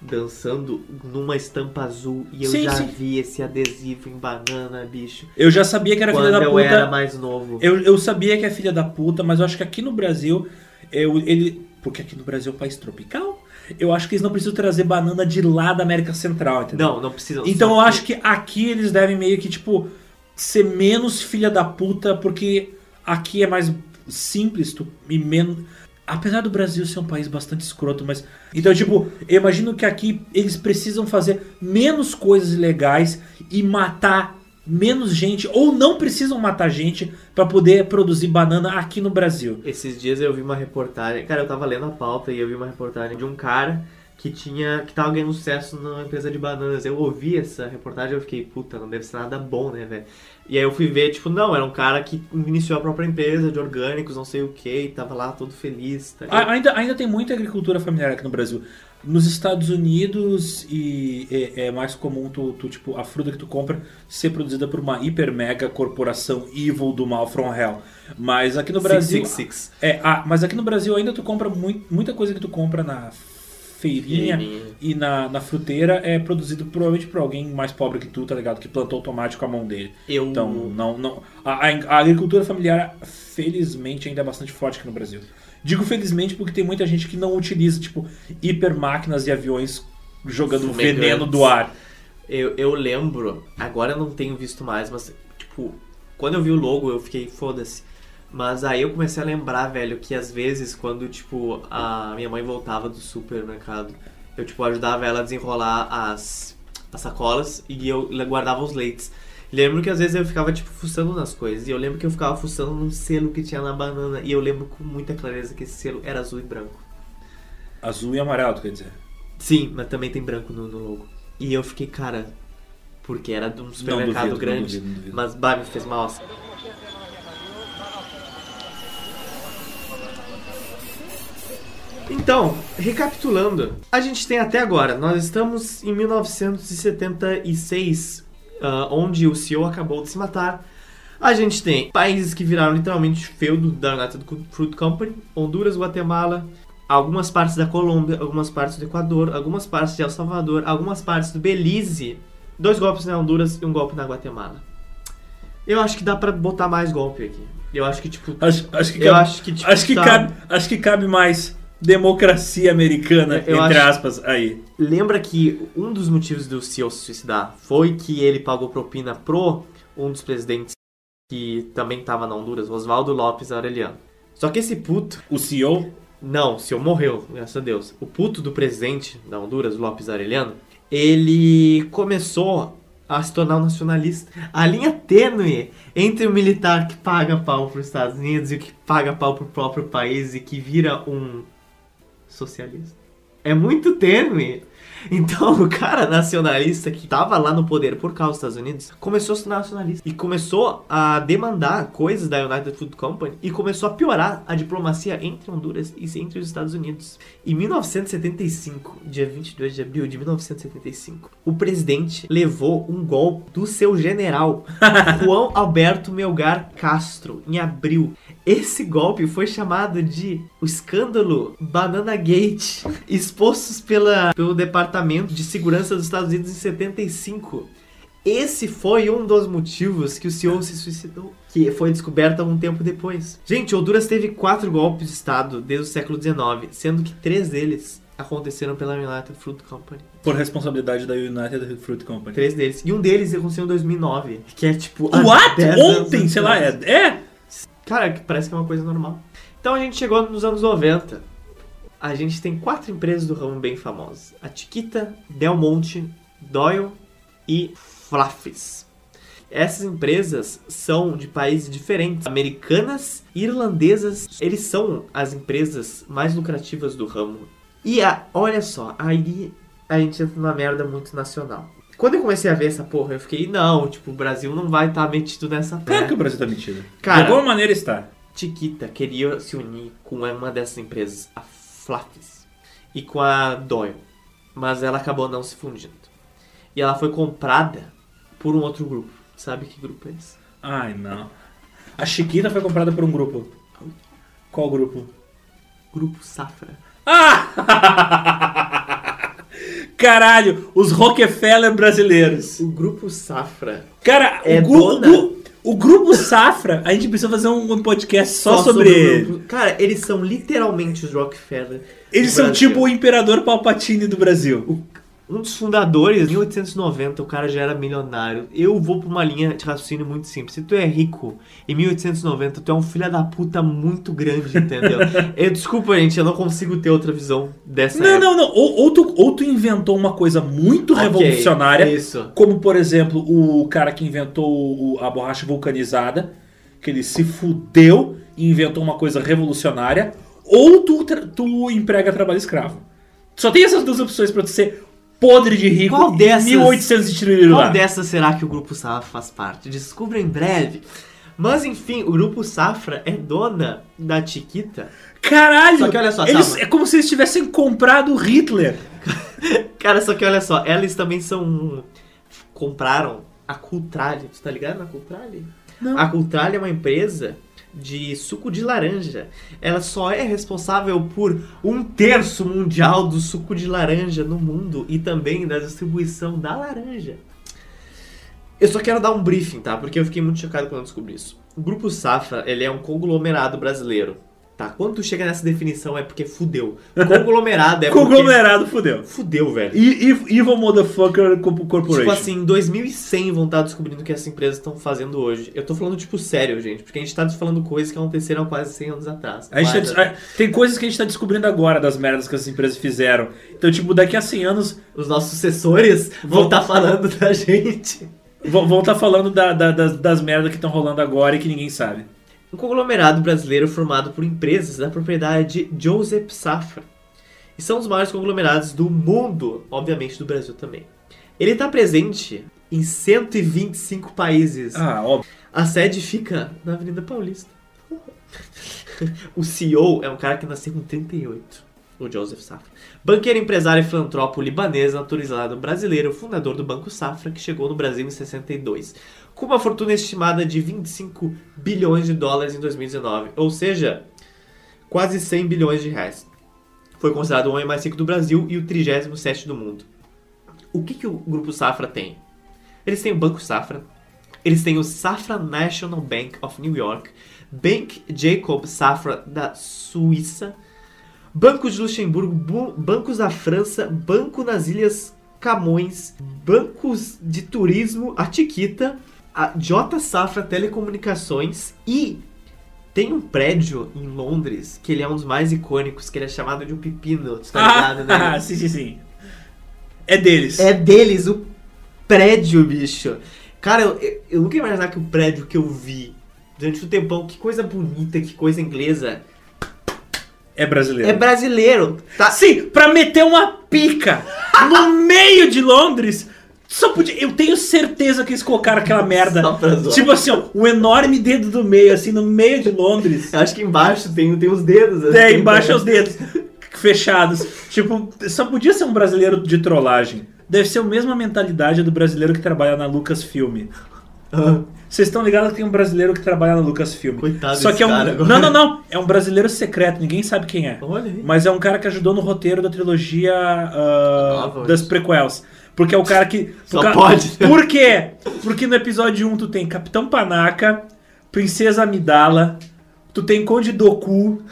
dançando numa estampa azul e eu
Sim,
já
sim.
vi esse adesivo em banana, bicho.
Eu já sabia que era filha
Quando
da
eu
puta.
era mais novo.
Eu, eu sabia que é filha da puta, mas eu acho que aqui no Brasil, eu, ele. Porque aqui no Brasil é um país tropical, eu acho que eles não precisam trazer banana de lá da América Central, entendeu?
Não, não precisa.
Então eu acho que aqui eles devem meio que, tipo, ser menos filha da puta, porque aqui é mais simples tu, e menos. Apesar do Brasil ser um país bastante escroto, mas. Então, tipo, eu imagino que aqui eles precisam fazer menos coisas ilegais e matar menos gente, ou não precisam matar gente pra poder produzir banana aqui no Brasil.
Esses dias eu vi uma reportagem, cara, eu tava lendo a pauta e eu vi uma reportagem de um cara que tinha que tava ganhando sucesso numa empresa de bananas. Eu ouvi essa reportagem e eu fiquei, puta, não deve ser nada bom, né, velho? E aí eu fui ver, tipo, não, era um cara que iniciou a própria empresa de orgânicos, não sei o que, tava lá todo feliz. Tá
Ainda, ainda tem muita agricultura familiar aqui no Brasil. Nos Estados Unidos e é, é mais comum tu, tu, tipo, a fruta que tu compra ser produzida por uma hiper mega corporação evil do mal from hell. Mas aqui no Brasil.
666.
É, ah, mas aqui no Brasil ainda tu compra mui- muita coisa que tu compra na feirinha
Feirinha.
e na, na fruteira é produzido provavelmente por alguém mais pobre que tu, tá ligado? Que plantou tomate com a mão dele.
Eu,
Então, não, não, a- a agricultura familiar, felizmente, ainda é bastante forte aqui no Brasil. Digo felizmente porque tem muita gente que não utiliza, tipo, hiper máquinas e aviões jogando
Fumegantes.
veneno do ar.
eu, eu lembro, agora eu não tenho visto mais, mas, tipo, quando eu vi o logo eu fiquei, foda-se. Mas aí eu comecei a lembrar, velho, que às vezes quando, tipo, a minha mãe voltava do supermercado, eu, tipo, ajudava ela a desenrolar as, as sacolas e eu guardava os leites. Lembro que às vezes eu ficava, tipo, fuçando nas coisas. E eu lembro que eu ficava fuçando num selo que tinha na banana. E eu lembro com muita clareza que esse selo era azul e branco.
Azul e amarelo, quer dizer.
Sim, mas também tem branco no, no logo. E eu fiquei, cara, porque era de um supermercado
duvido, não
grande.
duvido, não duvido.
Mas, bah, me fez mal. assim. Então, recapitulando, a gente tem até agora, nós estamos em 1976, ah, onde o CEO acabou de se matar. A gente tem países que viraram literalmente feudo da United Fruit Company, Honduras, Guatemala, algumas partes da Colômbia, algumas partes do Equador, algumas partes de El Salvador, algumas partes do Belize, dois golpes na Honduras e um golpe na Guatemala. Eu acho que dá pra botar mais golpe aqui. Eu acho que, tipo,
Acho, acho que
eu
cabe,
acho que, tipo,
acho que
tá-
cabe, acho que cabe mais democracia americana,
Eu
entre
acho-
aspas, aí.
Lembra que um dos motivos do CEO se suicidar foi que ele pagou propina pro um dos presidentes que também estava na Honduras, Oswaldo Lopes Aureliano. Só que esse puto,
O CEO.
não, o CEO morreu, graças a Deus. O puto do presidente da Honduras, Lopes Aureliano, ele começou a se tornar um nacionalista. A linha tênue entre o militar que paga pau para os Estados Unidos e o que paga pau pro próprio país e que vira um socialista. É muito tênue. Então, o cara nacionalista que tava lá no poder por causa dos Estados Unidos começou a se nacionalista e começou a demandar coisas da United Food Company e começou a piorar a diplomacia entre Honduras e entre os Estados Unidos. Em 1975, dia 22 de abril de 1975, o presidente levou um golpe do seu general, Juan Alberto Melgar Castro, em abril. Esse golpe foi chamado de o escândalo Banana Gate, expostos pela, pelo Departamento de Segurança dos Estados Unidos em 75. Esse foi um dos motivos que o CEO se suicidou, que foi descoberto algum tempo depois. Gente, Honduras teve quatro golpes de Estado desde o século XIX, sendo que três deles aconteceram pela United Fruit Company.
Por responsabilidade da United Fruit Company.
Três deles. E um deles aconteceu em 2009, que é tipo...
What?
10 anos
Ontem, sei lá, é. é?
Cara, parece que é uma coisa normal. Então a gente chegou nos anos 90. A gente tem quatro empresas do ramo bem famosas: a Chiquita, Del Monte, Doyle e Flaffys. Essas empresas são de países diferentes, americanas e irlandesas. Eles são as empresas mais lucrativas do ramo. E a, olha só, aí a gente entra numa merda muito nacional. Quando eu comecei a ver essa porra, eu fiquei, não, tipo, o Brasil não vai estar metido nessa
Claro que o Brasil tá metido.
Cara-
de alguma maneira está.
Chiquita queria se unir com uma dessas empresas, a Flaffys, e com a Doyle, mas ela acabou não se fundindo. E ela foi comprada por um outro grupo. Sabe que grupo é esse?
Ai, não. A Chiquita foi comprada por um grupo. Qual grupo?
Grupo Safra.
Ah! Caralho, os Rockefeller brasileiros.
O grupo Safra
Cara,
É
o, gru- o
dona-
gru- o grupo Safra, a gente precisa fazer um podcast só, sobre,
o
ele.
grupo- Cara, eles são literalmente os Rockefeller.
Eles são
Brasil.
tipo o Imperador Palpatine do Brasil.
Um dos fundadores, em 1890, o cara já era milionário. Eu vou pra uma linha de raciocínio muito simples. Se tu é rico em 1890, tu é um filho da puta muito grande, entendeu? eu, desculpa, gente, eu não consigo ter outra visão dessa
Não, não, não. Ou, ou tu, ou tu inventou uma coisa muito
Ok,
revolucionária,
Isso.
como por exemplo o cara que inventou a borracha vulcanizada, que ele se fudeu e inventou uma coisa revolucionária, ou tu, tu emprega trabalho escravo. Só tem essas duas opções pra tu ser podre de rico
Qual dessas-
1800 e tiririru
Qual dessas será que o Grupo Safra faz parte? Descubra em breve. Mas enfim, o Grupo Safra é dona da Chiquita.
Caralho!
Só que olha só,
eles, é como se eles tivessem comprado Hitler.
Cara, só que olha só, elas também são. Compraram a Cultrale. Tu tá ligado na Cultrale?
Não.
A Cultrale é uma empresa de suco de laranja. Ela só é responsável por um terço mundial do suco de laranja no mundo e também da distribuição da laranja. Eu só quero dar um briefing, tá? Porque eu fiquei muito chocado quando descobri isso. O Grupo Safra, ele é um conglomerado brasileiro, tá? Quando tu chega nessa definição é porque fudeu. Conglomerado é porque...
Conglomerado fudeu.
Fudeu, velho.
E, e- Evil Motherfucker Co- Corporation.
Tipo assim, em 2100 vão estar descobrindo o que essas empresas estão fazendo hoje. Eu tô falando, tipo, sério, gente. Porque a gente tá falando coisas que aconteceram há quase 100 anos atrás.
A gente tá tem coisas que a gente tá descobrindo agora das merdas que essas empresas fizeram. Então, tipo, daqui a 100 anos
Os nossos sucessores vão estar falando da gente.
vão estar falando da- da- das, das merdas que estão rolando agora e que ninguém sabe.
Um conglomerado brasileiro formado por empresas da propriedade de Joseph Safra. E são os maiores conglomerados do mundo, obviamente do Brasil também. Ele está presente em 125 países.
Ah, óbvio.
A sede fica na Avenida Paulista. o CEO é um cara que nasceu com 38, o Joseph Safra. Banqueiro, empresário e filantropo libanês, naturalizado brasileiro, fundador do Banco Safra, que chegou no Brasil em 62, com uma fortuna estimada de 25 bilhões de dólares em 2019, ou seja, quase 100 bilhões de reais. Foi considerado o homem mais rico do Brasil e o 37 do mundo. O que, que o Grupo Safra tem? Eles têm o Banco Safra, eles têm o Safra National Bank of New York, Bank Jacob Safra da Suíça, Banco de Luxemburgo, bu- bancos da França, banco nas Ilhas Camões, bancos de turismo, a Tiquita, a J Safra Telecomunicações e tem um prédio em Londres que ele é um dos mais icônicos, que ele é chamado de um pepino, tá ligado,
Ah,
né?
sim, sim, sim. É deles.
É deles o prédio, bicho. Cara, eu, eu- eu nunca ia imaginar que o prédio que eu vi durante um tempão, que coisa bonita, que coisa inglesa,
É brasileiro.
é brasileiro. Tá?
Sim, pra meter uma pica no meio de Londres. Só podia. Eu tenho certeza que eles colocaram aquela merda. Tipo assim, ó, um enorme dedo do meio, assim, no meio de Londres.
Eu acho que embaixo tem, tem os dedos.
É,
assim,
embaixo é os dedos fechados. Tipo, só podia ser um brasileiro de trollagem. Deve ser a mesma mentalidade do brasileiro que trabalha na Lucasfilm. Vocês estão ligados que tem um brasileiro que trabalha na Lucasfilm.
Coitado
Só que é um.
cara agora.
Não, não, não. É um brasileiro secreto, ninguém sabe quem é.
Olha aí.
Mas é um cara que ajudou no roteiro da trilogia
Nova,
das prequels. Porque é o cara que.
Só
por ca-
pode.
Por quê? Porque no episódio 1 tu tem Capitão Panaca, Princesa Amidala, tu tem Conde Doku,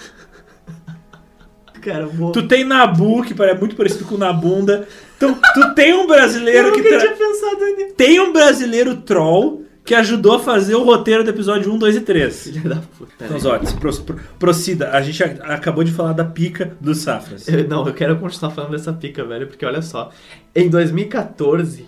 Cara, eu vou...
tu tem Nabu, que é muito parecido com Nabunda. Tu, tu tem um
eu
brasileiro que.
nunca
tra-
tinha pensado nisso.
Tem um brasileiro troll que ajudou a fazer o roteiro do episódio 1, 2 e 3.
Filha da puta.
Então, Zotes, pro, pro, proceda. A gente a- acabou de falar da pica dos safras.
Eu- Não, eu quero continuar falando dessa pica, velho, porque olha só. Em 2014,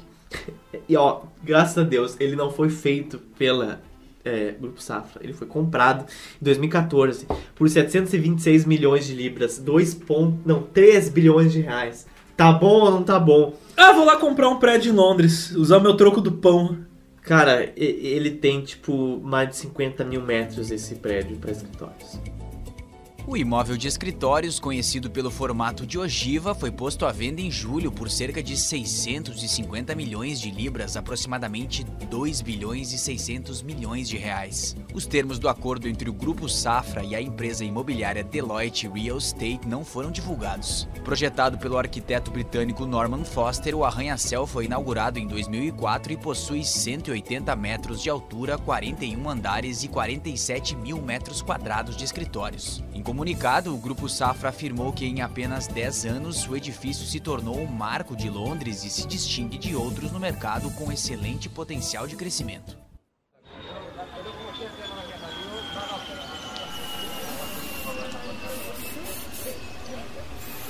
e ó, graças a Deus, ele não foi feito pela é, Grupo Safra. Ele foi comprado em 2014 por 726 milhões de libras, 2 ponto, não, 3 bilhões de reais. Tá bom ou não tá bom?
Ah, vou lá comprar um prédio em Londres, usar o meu troco do pão.
Cara, ele tem tipo mais de 50 mil metros esse prédio para escritórios.
O imóvel de escritórios, conhecido pelo formato de ogiva, foi posto à venda em julho por cerca de 650 milhões de libras, aproximadamente 2 bilhões e 600 milhões de reais. Os termos do acordo entre o Grupo Safra e a empresa imobiliária Deloitte Real Estate não foram divulgados. Projetado pelo arquiteto britânico Norman Foster, o arranha-céu foi inaugurado em 2004 e possui 180 metros de altura, 41 andares e 47 mil metros quadrados de escritórios. Em comunicado, o Grupo Safra afirmou que em apenas 10 anos o edifício se tornou um marco de Londres e se distingue de outros no mercado com excelente potencial de crescimento.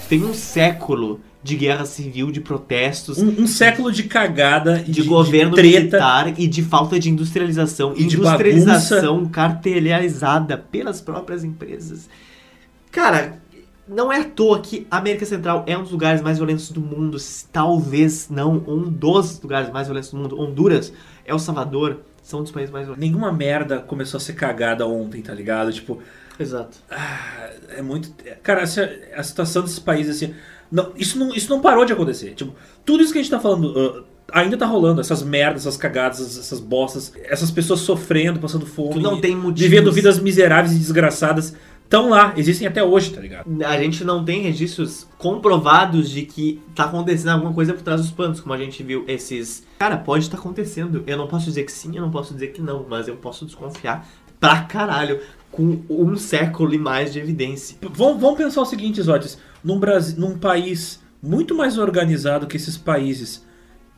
Tem um século de guerra civil, de protestos,
Um, um século de cagada,
de, governo
treta.
militar e de falta de industrialização.
E de
industrialização cartelizada pelas próprias empresas. Cara, não é à toa que a América Central é um dos lugares mais violentos do mundo, talvez não um dos lugares mais violentos do mundo. Honduras, El Salvador, são um dos países mais violentos.
Nenhuma merda começou a ser cagada ontem, tá ligado? Tipo,
Exato.
ah, é muito. Cara, essa- a situação desses países, assim. Não, isso, não, isso não parou de acontecer. Tipo, tudo isso que a gente tá falando ah, ainda tá rolando. Essas merdas, essas cagadas, essas, essas bostas, essas pessoas sofrendo, passando fome.
Tu não tem motivos.
Vivendo vidas miseráveis e desgraçadas. Estão lá, existem até hoje, tá ligado?
A gente não tem registros comprovados de que tá acontecendo alguma coisa por trás dos panos, como a gente viu esses. Cara, pode estar acontecendo. Eu não posso dizer que sim, eu não posso dizer que não, mas eu posso desconfiar pra caralho com um século e mais de evidência.
Vamos, vamos pensar o seguinte, Zotes. Num, Brasi- num país muito mais organizado que esses países,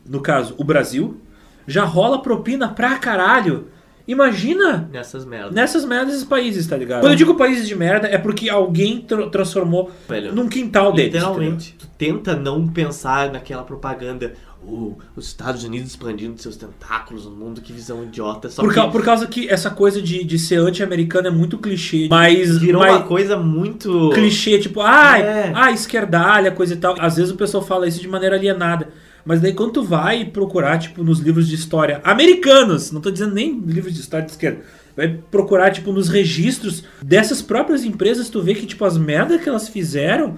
no caso, o Brasil, já rola propina pra caralho. Imagina
Nessas merdas.
nessas merdas desses países, tá ligado? Quando eu digo países de merda, é porque alguém transformou
Velho,
num quintal deles.
Literalmente. Tu tenta não pensar naquela propaganda. "Oh, os Estados Unidos expandindo seus tentáculos no mundo, que visão idiota.
Por,
que
cau- por causa que essa coisa de, de ser anti-americano é muito clichê. Mas,
virou
mas
uma coisa muito.
clichê, tipo, ai,
É.
ah, esquerdalha, coisa e tal. Às vezes o pessoal fala isso de maneira alienada. Mas daí quando tu vai procurar, tipo, nos livros de história americanos, não tô dizendo nem livros de história de esquerda, vai procurar, tipo, nos registros dessas próprias empresas, tu vê que, tipo, as merdas que elas fizeram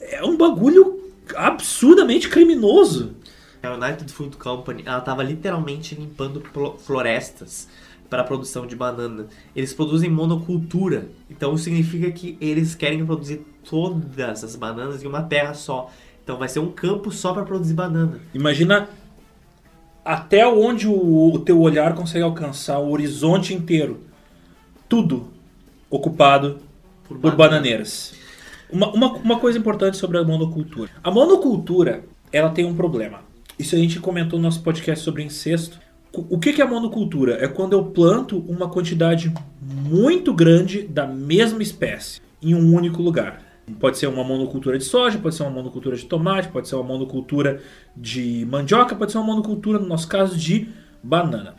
é um bagulho absurdamente criminoso.
A United Food Company, ela tava literalmente limpando florestas para a produção de banana. Eles produzem monocultura, então significa que eles querem produzir todas as bananas em uma terra só. Então vai ser um campo só para produzir banana.
Imagina até onde o, o teu olhar consegue alcançar o horizonte inteiro. Tudo ocupado por,
banana.
bananeiras. Uma, uma, uma coisa importante sobre a monocultura. A monocultura, ela tem um problema. Isso a gente comentou no nosso podcast sobre incesto. O que é a monocultura? É quando eu planto uma quantidade muito grande da mesma espécie em um único lugar. Pode ser uma monocultura de soja, pode ser uma monocultura de tomate, pode ser uma monocultura de mandioca, pode ser uma monocultura, no nosso caso, de banana.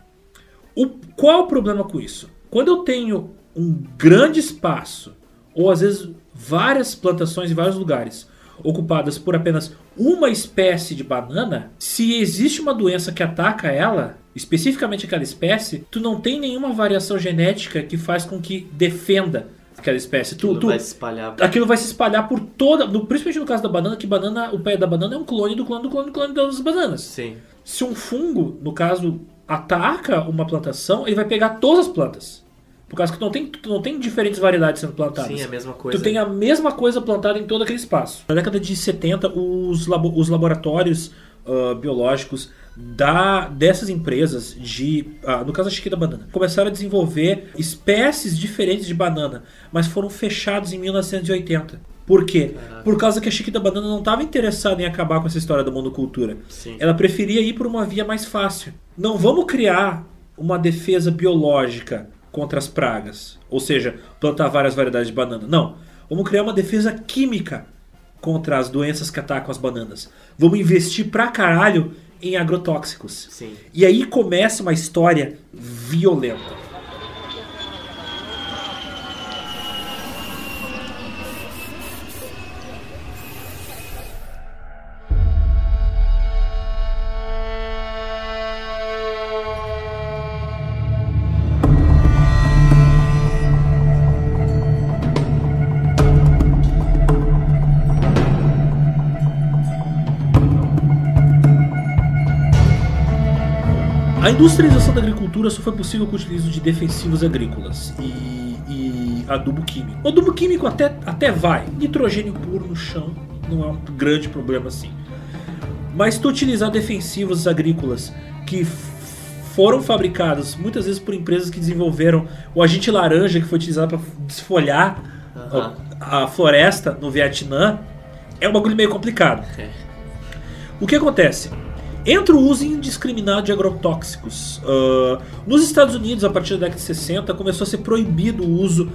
O, qual o problema com isso? Quando eu tenho um grande espaço, ou às vezes várias plantações em vários lugares, ocupadas por apenas uma espécie de banana, se existe uma doença que ataca ela, especificamente aquela espécie, tu não tem nenhuma variação genética que faz com que defenda aquela espécie.
Aquilo
tu, tu,
vai se espalhar.
aquilo vai se espalhar por toda, no- principalmente no caso da banana, que banana, o pé da banana é um clone do clone do clone do clone das bananas.
Sim.
Se um fungo, no caso, ataca uma plantação, ele vai pegar todas as plantas. Por causa que tu não tem, não tem diferentes variedades sendo plantadas.
Sim, é a mesma coisa.
Tu tem a mesma coisa plantada em todo aquele espaço. Na década de 70, os, labo- os laboratórios ah, biológicos da, dessas empresas, de, ah, no caso a Chiquita Banana, começaram a desenvolver espécies diferentes de banana, mas foram fechados em 1980. Por quê?
Caraca.
Por causa que a Chiquita Banana não estava interessada em acabar com essa história da monocultura.
Sim.
Ela preferia ir por uma via mais fácil. Não vamos criar uma defesa biológica contra as pragas, ou seja, plantar várias variedades de banana. Não. Vamos criar uma defesa química contra as doenças que atacam as bananas. Vamos investir pra caralho em agrotóxicos.
Sim.
E aí começa uma história violenta. Industrialização da agricultura só foi possível com o utilizo de defensivos agrícolas e, e adubo químico. O adubo químico até, até vai. Nitrogênio puro no chão não é um grande problema assim. Mas tu utilizar defensivos agrícolas que foram fabricados muitas vezes por empresas que desenvolveram o agente laranja que foi utilizado para desfolhar
Aham.
a, a floresta no Vietnã é um bagulho meio complicado.
É.
O que acontece? Entra o uso indiscriminado de agrotóxicos. Ah, nos Estados Unidos, a partir da década de 60, começou a ser proibido o uso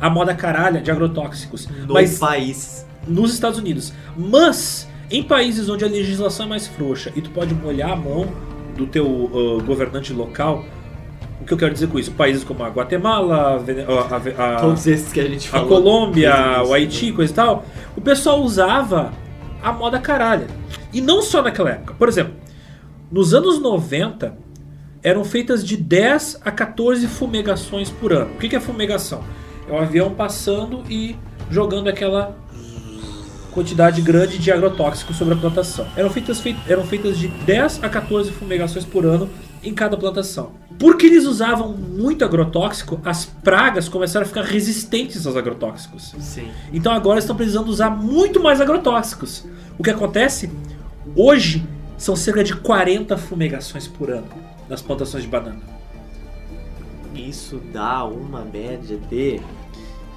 a moda caralha de agrotóxicos.
No
Mas
país.
nos Estados Unidos. Mas em países onde a legislação é mais frouxa e tu pode molhar a mão do teu ah, governante local, o que eu quero dizer com isso? Países como a Guatemala, a, a- a- a-
Todos esses que a gente
a
falou.
Colômbia,
Desde
o. Haiti, coisa e tal, o pessoal usava a moda caralha. E não só naquela época. Por exemplo, nos anos 90 eram feitas de 10 a 14 fumegações por ano. O que é fumegação? É um avião passando e jogando aquela quantidade grande de agrotóxico sobre a plantação. Eram feitas, fei- eram feitas de 10 a 14 fumegações por ano em cada plantação. Porque eles usavam muito agrotóxico, as pragas começaram a ficar resistentes aos agrotóxicos.
Sim.
Então agora estão precisando usar muito mais agrotóxicos. O que acontece? Hoje são cerca de 40 fumegações por ano nas plantações de banana.
Isso dá uma média de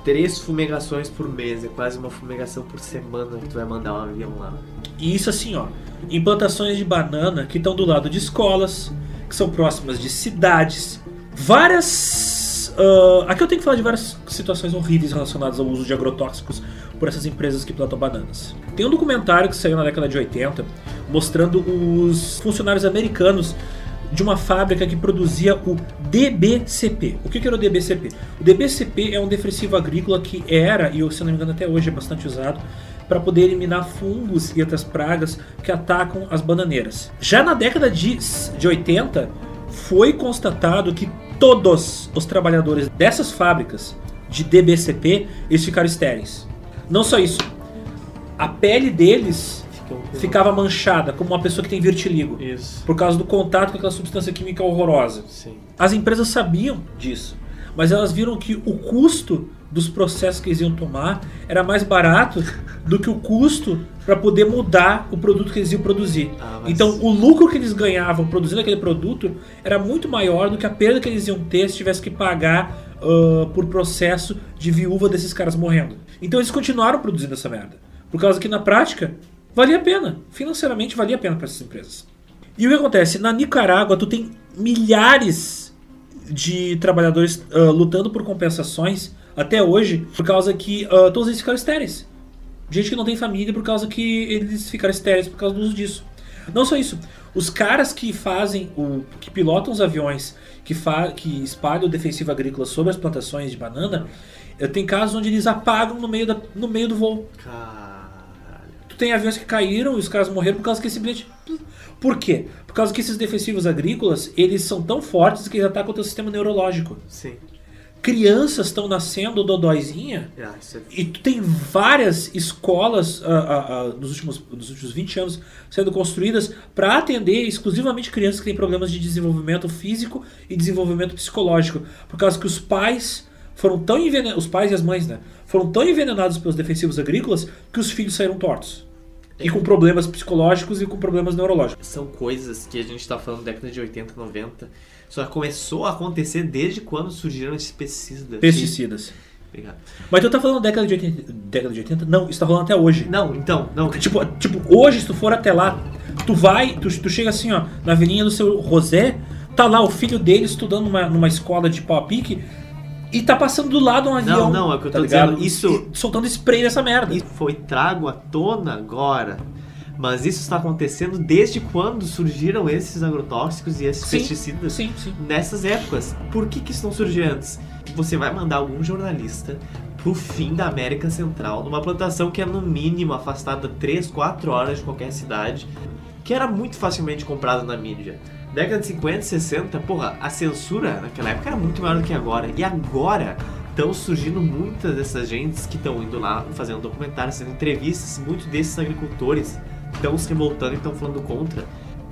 três fumegações por mês. É quase uma fumegação por semana que tu vai mandar um avião lá.
E isso assim, ó, em plantações de banana que estão do lado de escolas, que são próximas de cidades, várias. ah, aqui eu tenho que falar de várias situações horríveis relacionadas ao uso de agrotóxicos por essas empresas que plantam bananas. Tem um documentário que saiu na década de 80 mostrando os funcionários americanos de uma fábrica que produzia o DBCP. O que que era o DBCP? O DBCP é um defensivo agrícola que era, e se não me engano até hoje é bastante usado, para poder eliminar fungos e outras pragas que atacam as bananeiras. Já na década de, de 80, foi constatado que todos os trabalhadores dessas fábricas de DBCP eles ficaram estéreis. Não só isso, a pele deles
Com-
ficava manchada, como uma pessoa que tem vitiligo,
Isso.
por causa do contato com aquela substância química horrorosa.
Sim.
As empresas sabiam disso, mas elas viram que o custo dos processos que eles iam tomar era mais barato do que o custo para poder mudar o produto que eles iam produzir.
Ah, mas-
Então, o lucro que eles ganhavam produzindo aquele produto era muito maior do que a perda que eles iam ter se tivesse que pagar ah, por processo de viúva desses caras morrendo. Então eles continuaram produzindo essa merda. Por causa que na prática valia a pena. Financeiramente valia a pena para essas empresas. E o que acontece? Na Nicarágua tu tem milhares de trabalhadores uh, lutando por compensações até hoje por causa que uh, todos eles ficaram estéreis. Gente que não tem família por causa que eles ficaram estéreis por causa do uso disso. Não só isso. Os caras que fazem o. que pilotam os aviões, que, fa, que espalham o defensivo agrícola sobre as plantações de banana, tem casos onde eles apagam no meio, da, no meio do voo.
Caralho.
Tem aviões que caíram e os caras morreram por causa que esse bilhete. Por quê? Por causa que esses defensivos agrícolas, eles são tão fortes que eles atacam o teu sistema neurológico.
Sim.
Crianças estão nascendo dodóizinha
Ah, é...
e tu tem várias escolas ah, ah, ah, nos, últimos, nos últimos 20 anos sendo construídas para atender exclusivamente crianças que têm problemas de desenvolvimento físico e desenvolvimento psicológico. Por causa que os pais foram tão envenenados, os pais e as mães, né? Foram tão envenenados pelos defensivos agrícolas que os filhos saíram tortos. E com problemas psicológicos e com problemas neurológicos.
São coisas que a gente tá falando década de 80, 90. Só começou a acontecer desde quando surgiram esses pesticidas.
Pesticidas.
Obrigado.
Mas tu tá falando década de 80? Década de 80? Não, isso tá rolando até hoje.
Não, então, não.
Tipo, tipo, hoje, se tu for até lá, tu vai, tu, tu chega assim, ó, na avenida do seu Rosé, tá lá o filho dele estudando numa, numa escola de pau a pique e tá passando do lado um avião.
não, é o que eu
tá
tô
ligado?
dizendo, isso-
E soltando spray nessa merda.
Isso foi trago à tona agora. Mas isso está acontecendo desde quando surgiram esses agrotóxicos e esses
Sim,
pesticidas
Sim, sim.
nessas épocas. Por que, que isso não surgiu antes? Você vai mandar algum jornalista pro fim da América Central, numa plantação que é no mínimo afastada 3, 4 horas de qualquer cidade, que era muito facilmente comprada na mídia. Década de 50, 60, porra, a censura naquela época era muito maior do que agora. E agora estão surgindo muitas dessas gentes que estão indo lá fazendo documentários, fazendo entrevistas, muitos desses agricultores estão se revoltando e estão falando contra.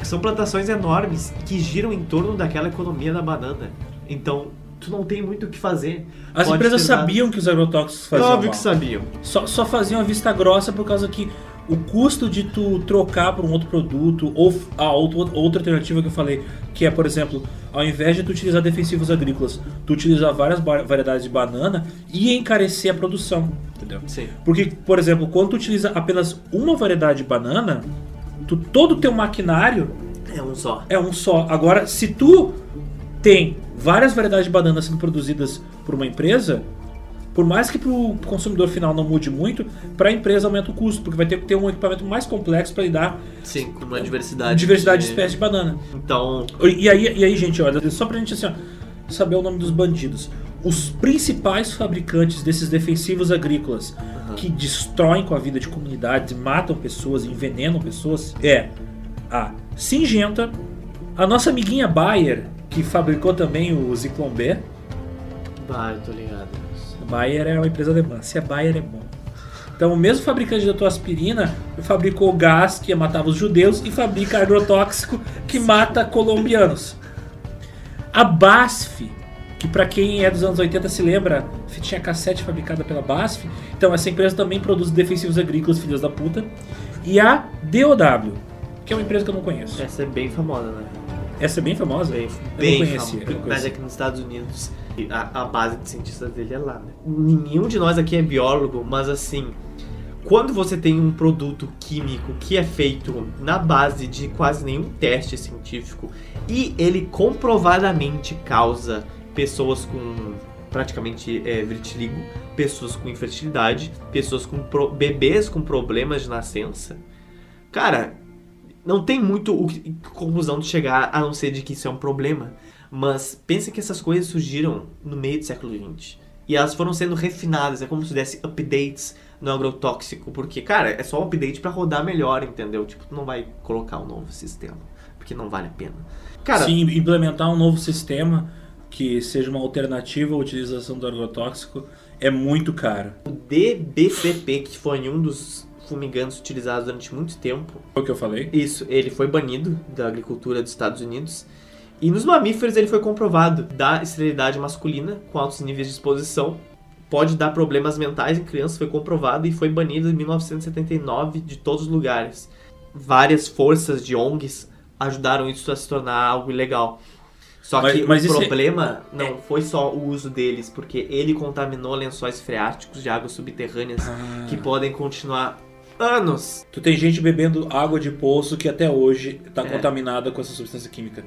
São plantações enormes que giram em torno daquela economia da banana. Então, tu não tem muito o que fazer.
As
Pode
empresas sabiam que os agrotóxicos faziam
óbvio
mal.
que sabiam.
Só, só faziam a vista grossa por causa que o custo de tu trocar por um outro produto ou a outra, outra alternativa que eu falei, que é, por exemplo, ao invés de tu utilizar defensivos agrícolas, tu utilizar várias variedades de banana ia encarecer a produção, entendeu?
Sim.
Porque, por exemplo, quando tu utiliza apenas uma variedade de banana, tu, todo o teu maquinário
É um só.
é um só. Agora, se tu tem várias variedades de bananas sendo produzidas por uma empresa, por mais que pro consumidor final não mude muito, para a empresa aumenta o custo, porque vai ter que ter um equipamento mais complexo para lidar
Sim, com uma diversidade.
diversidade de espécies de banana.
Então,
E aí, e aí, gente, olha, só pra gente assim, ó, saber o nome dos bandidos. Os principais fabricantes desses defensivos agrícolas que destroem com a vida de comunidades, matam pessoas, envenenam pessoas, é a Singenta, a nossa amiguinha Bayer, que fabricou também o Zyklon B.
bah, eu tô ligado.
Bayer é uma empresa alemã. Se é Bayer, é bom. Então, o mesmo fabricante tua aspirina fabricou gás que matava os judeus e fabrica agrotóxico que mata colombianos. A BASF, que para quem é dos anos 80 se lembra, tinha cassete fabricada pela BASF. Então, essa empresa também produz defensivos agrícolas, filhos da puta. E a DOW, que é uma empresa que eu não conheço.
Essa é bem famosa, né?
Essa é bem famosa?
Bem,
eu
bem
não conhecia.
famosa.
eu não
Mas aqui nos Estados Unidos, a, a base de cientistas dele é lá, né? Nenhum de nós aqui é biólogo, mas assim, quando você tem um produto químico que é feito na base de quase nenhum teste científico e ele comprovadamente causa pessoas com praticamente é, vitiligo, pessoas com infertilidade, pessoas com pro- bebês com problemas de nascença, cara, não tem muito o que, conclusão de chegar a não ser de que isso é um problema. Mas pensa que essas coisas surgiram no meio do século XX. E elas foram sendo refinadas, é como se desse updates no agrotóxico. Porque, cara, é só um update pra rodar melhor, entendeu? Tipo, tu não vai colocar um novo sistema. Porque não vale a pena. Cara,
Sim, implementar um novo sistema que seja uma alternativa à utilização do agrotóxico é muito caro.
o DBCP, que foi um dos fumigantes utilizados durante muito tempo,
Foi o que eu falei?
Isso, ele foi banido da agricultura dos Estados Unidos. E nos mamíferos ele foi comprovado da esterilidade masculina com altos níveis de exposição. Pode dar problemas mentais em crianças, foi comprovado e foi banido em 1979 de todos os lugares. Várias forças de ONGs ajudaram isso a se tornar algo ilegal. Só
Mas-
que
mas
o problema não foi só o uso deles, porque ele contaminou lençóis freáticos de águas subterrâneas
Ah.
que podem continuar anos.
Tu tem gente bebendo água de poço que até hoje está
É.
contaminada com essa substância química.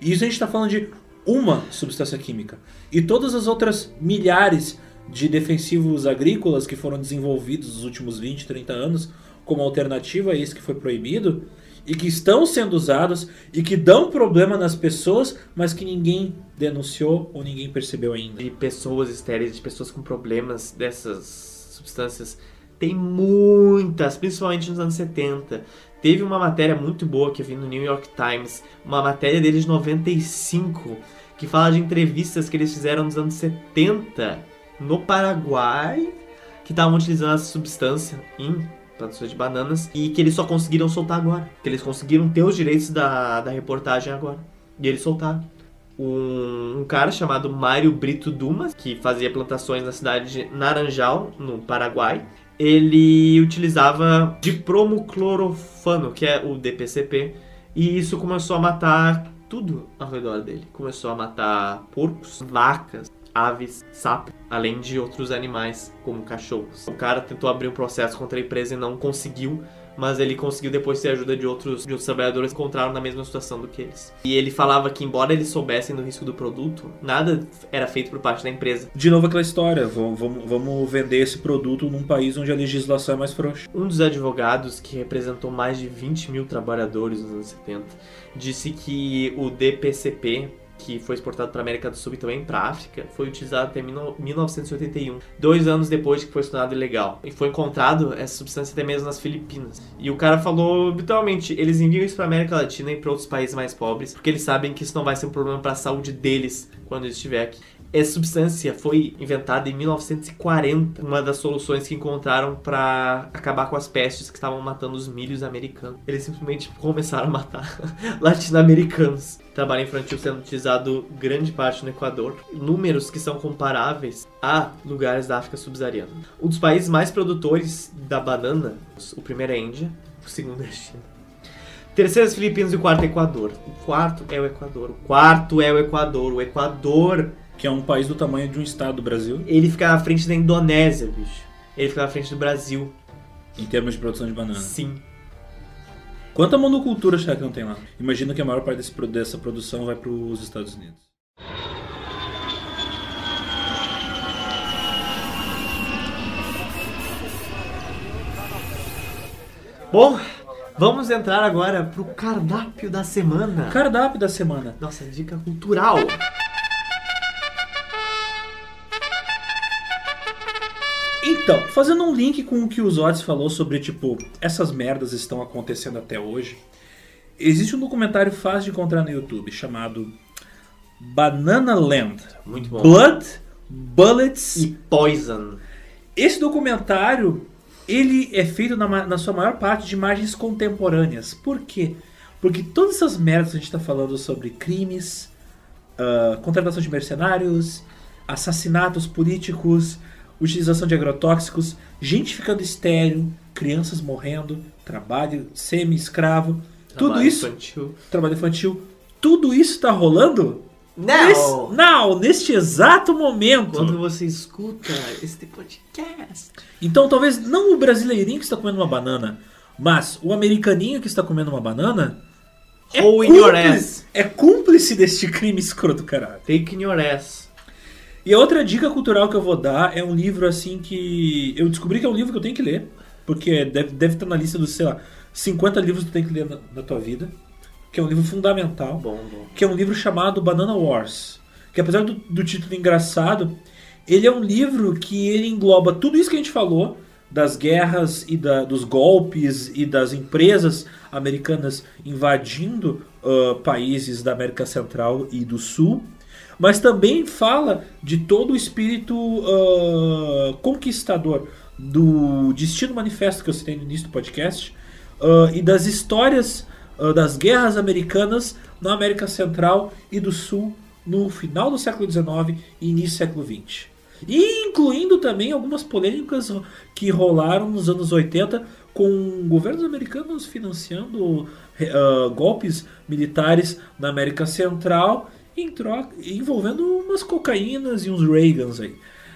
E isso a gente está falando de uma substância química. E todas as outras milhares de defensivos agrícolas que foram desenvolvidos nos últimos 20, 30 anos como alternativa a isso que foi proibido e que estão sendo usados e que dão problema nas pessoas, mas que ninguém denunciou ou ninguém percebeu ainda.
De pessoas estéreis, de pessoas com problemas dessas substâncias. Tem muitas, principalmente nos anos 70. Teve uma matéria muito boa que eu vi no New York Times, uma matéria deles de 95, que fala de entrevistas que eles fizeram nos anos 70 no Paraguai, que estavam utilizando essa substância em plantações de bananas e que eles só conseguiram soltar agora. Que eles conseguiram ter os direitos da, da reportagem agora. E eles soltaram um, um cara chamado Mário Brito Dumas, que fazia plantações na cidade de Naranjal, no Paraguai. Ele utilizava dipromoclorofano, que é o DPCP, e isso começou a matar tudo ao redor dele. Começou a matar porcos, vacas, aves, sapos, além de outros animais, como cachorros. O cara tentou abrir um processo contra a empresa e não conseguiu, mas ele conseguiu depois ter ajuda de outros, de outros trabalhadores que encontraram na mesma situação do que eles. E ele falava que, embora eles soubessem do risco do produto, nada era feito por parte da empresa.
De novo aquela história, vamos, vamos, vamos vender esse produto num país onde a legislação é mais frouxa.
Um dos advogados, que representou mais de 20 mil trabalhadores nos anos 70, disse que o DPCP, que foi exportado para a América do Sul e também para a África, foi utilizado até 1981, dois anos depois que foi tornado ilegal. E foi encontrado essa substância até mesmo nas Filipinas. E o cara falou, literalmente, eles enviam isso para a América Latina e para outros países mais pobres, porque eles sabem que isso não vai ser um problema para a saúde deles quando ele estiver aqui. Essa substância foi inventada em 1940, uma das soluções que encontraram para acabar com as pestes que estavam matando os milhos americanos. Eles simplesmente começaram a matar latino-americanos. Trabalho infantil sendo utilizado grande parte no Equador. Números que são comparáveis a lugares da África subsaariana. Um dos países mais produtores da banana, o primeiro é a Índia, o segundo é a China. Terceiro as Filipinas e o quarto é o Equador. O quarto é o Equador. O quarto é o Equador. O Equador
Que é um país do tamanho de um estado do Brasil,
ele fica à frente da Indonésia, bicho. Ele fica à frente do Brasil.
em termos de produção de banana.
Sim.
Quanta monocultura será que não tem lá? Imagino que a maior parte desse dessa produção vai para os Estados Unidos.
Bom, vamos entrar agora pro cardápio da semana.
Cardápio da semana.
Nossa, dica cultural.
Então, fazendo um link com o que o Zotes falou sobre, tipo, essas merdas estão acontecendo até hoje, existe um documentário fácil de encontrar no YouTube chamado Banana Land.
Muito bom.
Blood, Bullets
E Poison.
Esse documentário, ele é feito na, na sua maior parte de imagens contemporâneas. Por quê? Porque todas essas merdas que a gente está falando sobre crimes, ah, contratação de mercenários, assassinatos políticos, utilização de agrotóxicos, gente ficando estéreo, crianças morrendo, trabalho semi-escravo, tudo
Trabalho
isso,
Infantil.
trabalho infantil, tudo isso está rolando
Não!
nesse- não, neste exato momento.
Quando você escuta este podcast.
Então talvez não o brasileirinho que está comendo uma banana, mas o americaninho que está comendo uma banana é,
Ou in your
cúmplice,
ass.
é cúmplice deste crime escroto, caralho.
Take in your ass.
E a outra dica cultural que eu vou dar é um livro assim que eu descobri que é um livro que eu tenho que ler, porque deve, deve estar na lista dos, sei lá, 50 livros que tu tem que ler na, na tua vida, que é um livro fundamental.
Bom, bom.
que é um livro chamado Banana Wars. Que apesar do, do título engraçado, ele é um livro que ele engloba tudo isso que a gente falou, das guerras e da- dos golpes e das empresas americanas invadindo ah, países da América Central e do Sul, mas também fala de todo o espírito ah, conquistador do Destino Manifesto que eu citei no início do podcast ah, e das histórias ah, das guerras americanas na América Central e do Sul no final do século XIX e início do século XX. E incluindo também algumas polêmicas que rolaram nos anos 80 com governos americanos financiando ah, golpes militares na América Central em troca, envolvendo umas cocaínas e uns Reagans aí.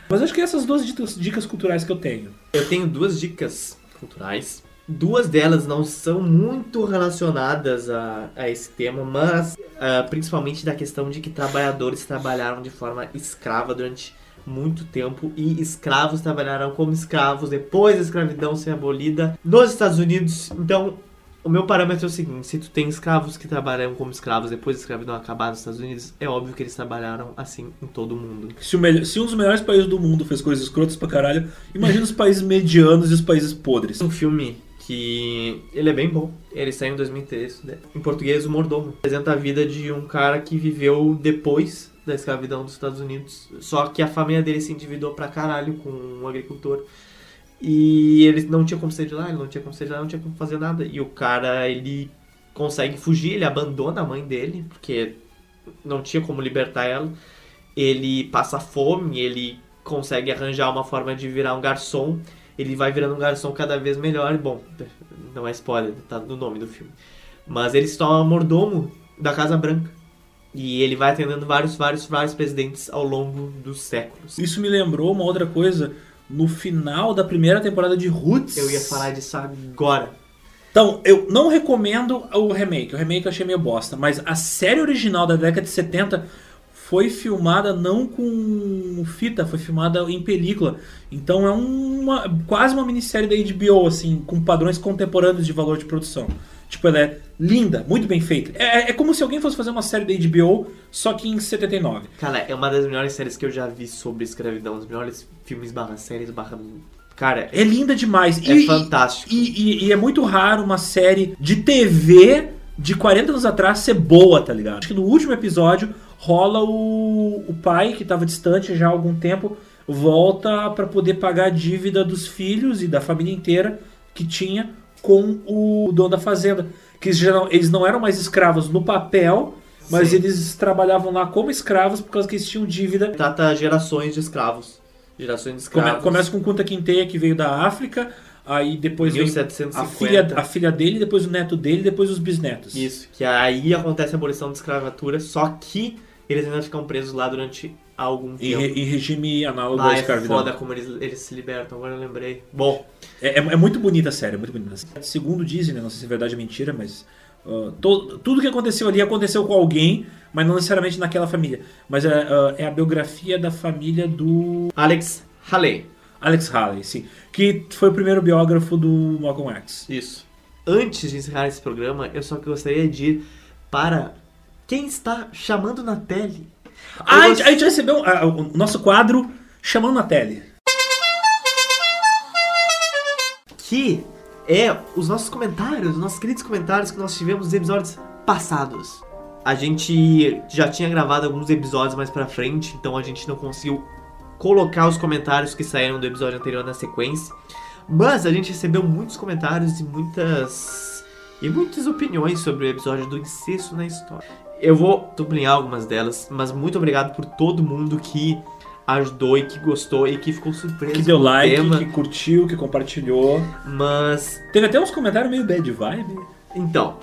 Mas acho que essas duas dicas, dicas culturais que eu tenho.
Eu tenho duas dicas culturais. Duas delas não são muito relacionadas a, a esse tema, mas uh, principalmente da questão de que trabalhadores trabalharam de forma escrava durante muito tempo e escravos trabalharam como escravos depois da escravidão ser abolida nos Estados Unidos. Então, o meu parâmetro é o seguinte: se tu tem escravos que trabalham como escravos depois da escravidão acabar nos Estados Unidos, é óbvio que eles trabalharam assim em todo o mundo.
Se, o se um dos melhores países do mundo fez coisas escrotas pra caralho, imagina os países medianos e os países podres.
Um filme que ele é bem bom. Ele saiu em 2003. Né? Em português, O Mordomo. Apresenta a vida de um cara que viveu depois da escravidão dos Estados Unidos. Só que a família dele se endividou pra caralho com um agricultor. E ele não tinha como sair de lá, ele não tinha como sair de lá, não tinha como fazer nada. E o cara, ele consegue fugir, ele abandona a mãe dele, porque não tinha como libertar ela. Ele passa fome, ele consegue arranjar uma forma de virar um garçom. Ele vai virando um garçom cada vez melhor. Bom, não é spoiler, tá no nome do filme. Mas ele se torna mordomo da Casa Branca. E ele vai atendendo vários, vários, vários presidentes ao longo dos séculos.
Isso me lembrou uma outra coisa no final da primeira temporada de Roots.
Eu ia falar disso agora.
Então, eu não recomendo o remake. O remake eu achei meio bosta. Mas a série original da década de 70 foi filmada não com fita, foi filmada em película. Então é uma quase uma minissérie da HBO, assim, com padrões contemporâneos de valor de produção. Tipo, ela é linda, muito bem feita. É, é como se alguém fosse fazer uma série da HBO, só que em 79.
Cara, é uma das melhores séries que eu já vi sobre escravidão. Os melhores filmes barra séries barra... Cara,
é linda demais.
É e, fantástico.
E, e, e, é muito raro uma série de TV de 40 anos atrás ser boa, tá ligado? Acho que no último episódio rola o, o pai, que estava distante já há algum tempo, volta para poder pagar a dívida dos filhos e da família inteira que tinha com o dono da fazenda. Que eles, não, eles não eram mais escravos no papel, mas Sim. eles trabalhavam lá como escravos por causa que eles tinham dívida.
Trata gerações de escravos. Gerações de escravos. Come,
começa com Kunta Kinte, que veio da África, aí depois
1750.
a filha, a filha dele, depois o neto dele, depois os bisnetos.
Isso, que aí acontece a abolição da escravatura, só que eles ainda ficam presos lá durante algum tempo.
Em, em regime análogo à escravidão.
É foda como eles, eles se libertam, agora eu lembrei. Bom.
É, é, é muito bonita a série, é muito bonita. Segundo dizem, né, não sei se é verdade ou mentira, mas uh, to, tudo que aconteceu ali aconteceu com alguém, mas não necessariamente naquela família. Mas é, uh, é a biografia da família do...
Alex Haley.
Alex Haley, sim. Que foi o primeiro biógrafo do Malcolm X.
Isso. Antes de encerrar esse programa, eu só gostaria de ir para quem está chamando na tele?
Ah, a, gente, a gente recebeu uh, o nosso quadro Chamando na Tele.
Que é os nossos comentários, os nossos queridos comentários que nós tivemos nos episódios passados. A gente já tinha gravado alguns episódios mais pra frente, então a gente não conseguiu colocar os comentários que saíram do episódio anterior na sequência. Mas a gente recebeu muitos comentários e muitas e muitas opiniões sobre o episódio do incesto na história. Eu vou sublinhar algumas delas, mas muito obrigado por todo mundo que ajudou e que gostou e que ficou surpreso.
Que deu like, tema. que curtiu, que compartilhou.
Mas.
Teve até uns comentários meio bad vibe.
Então,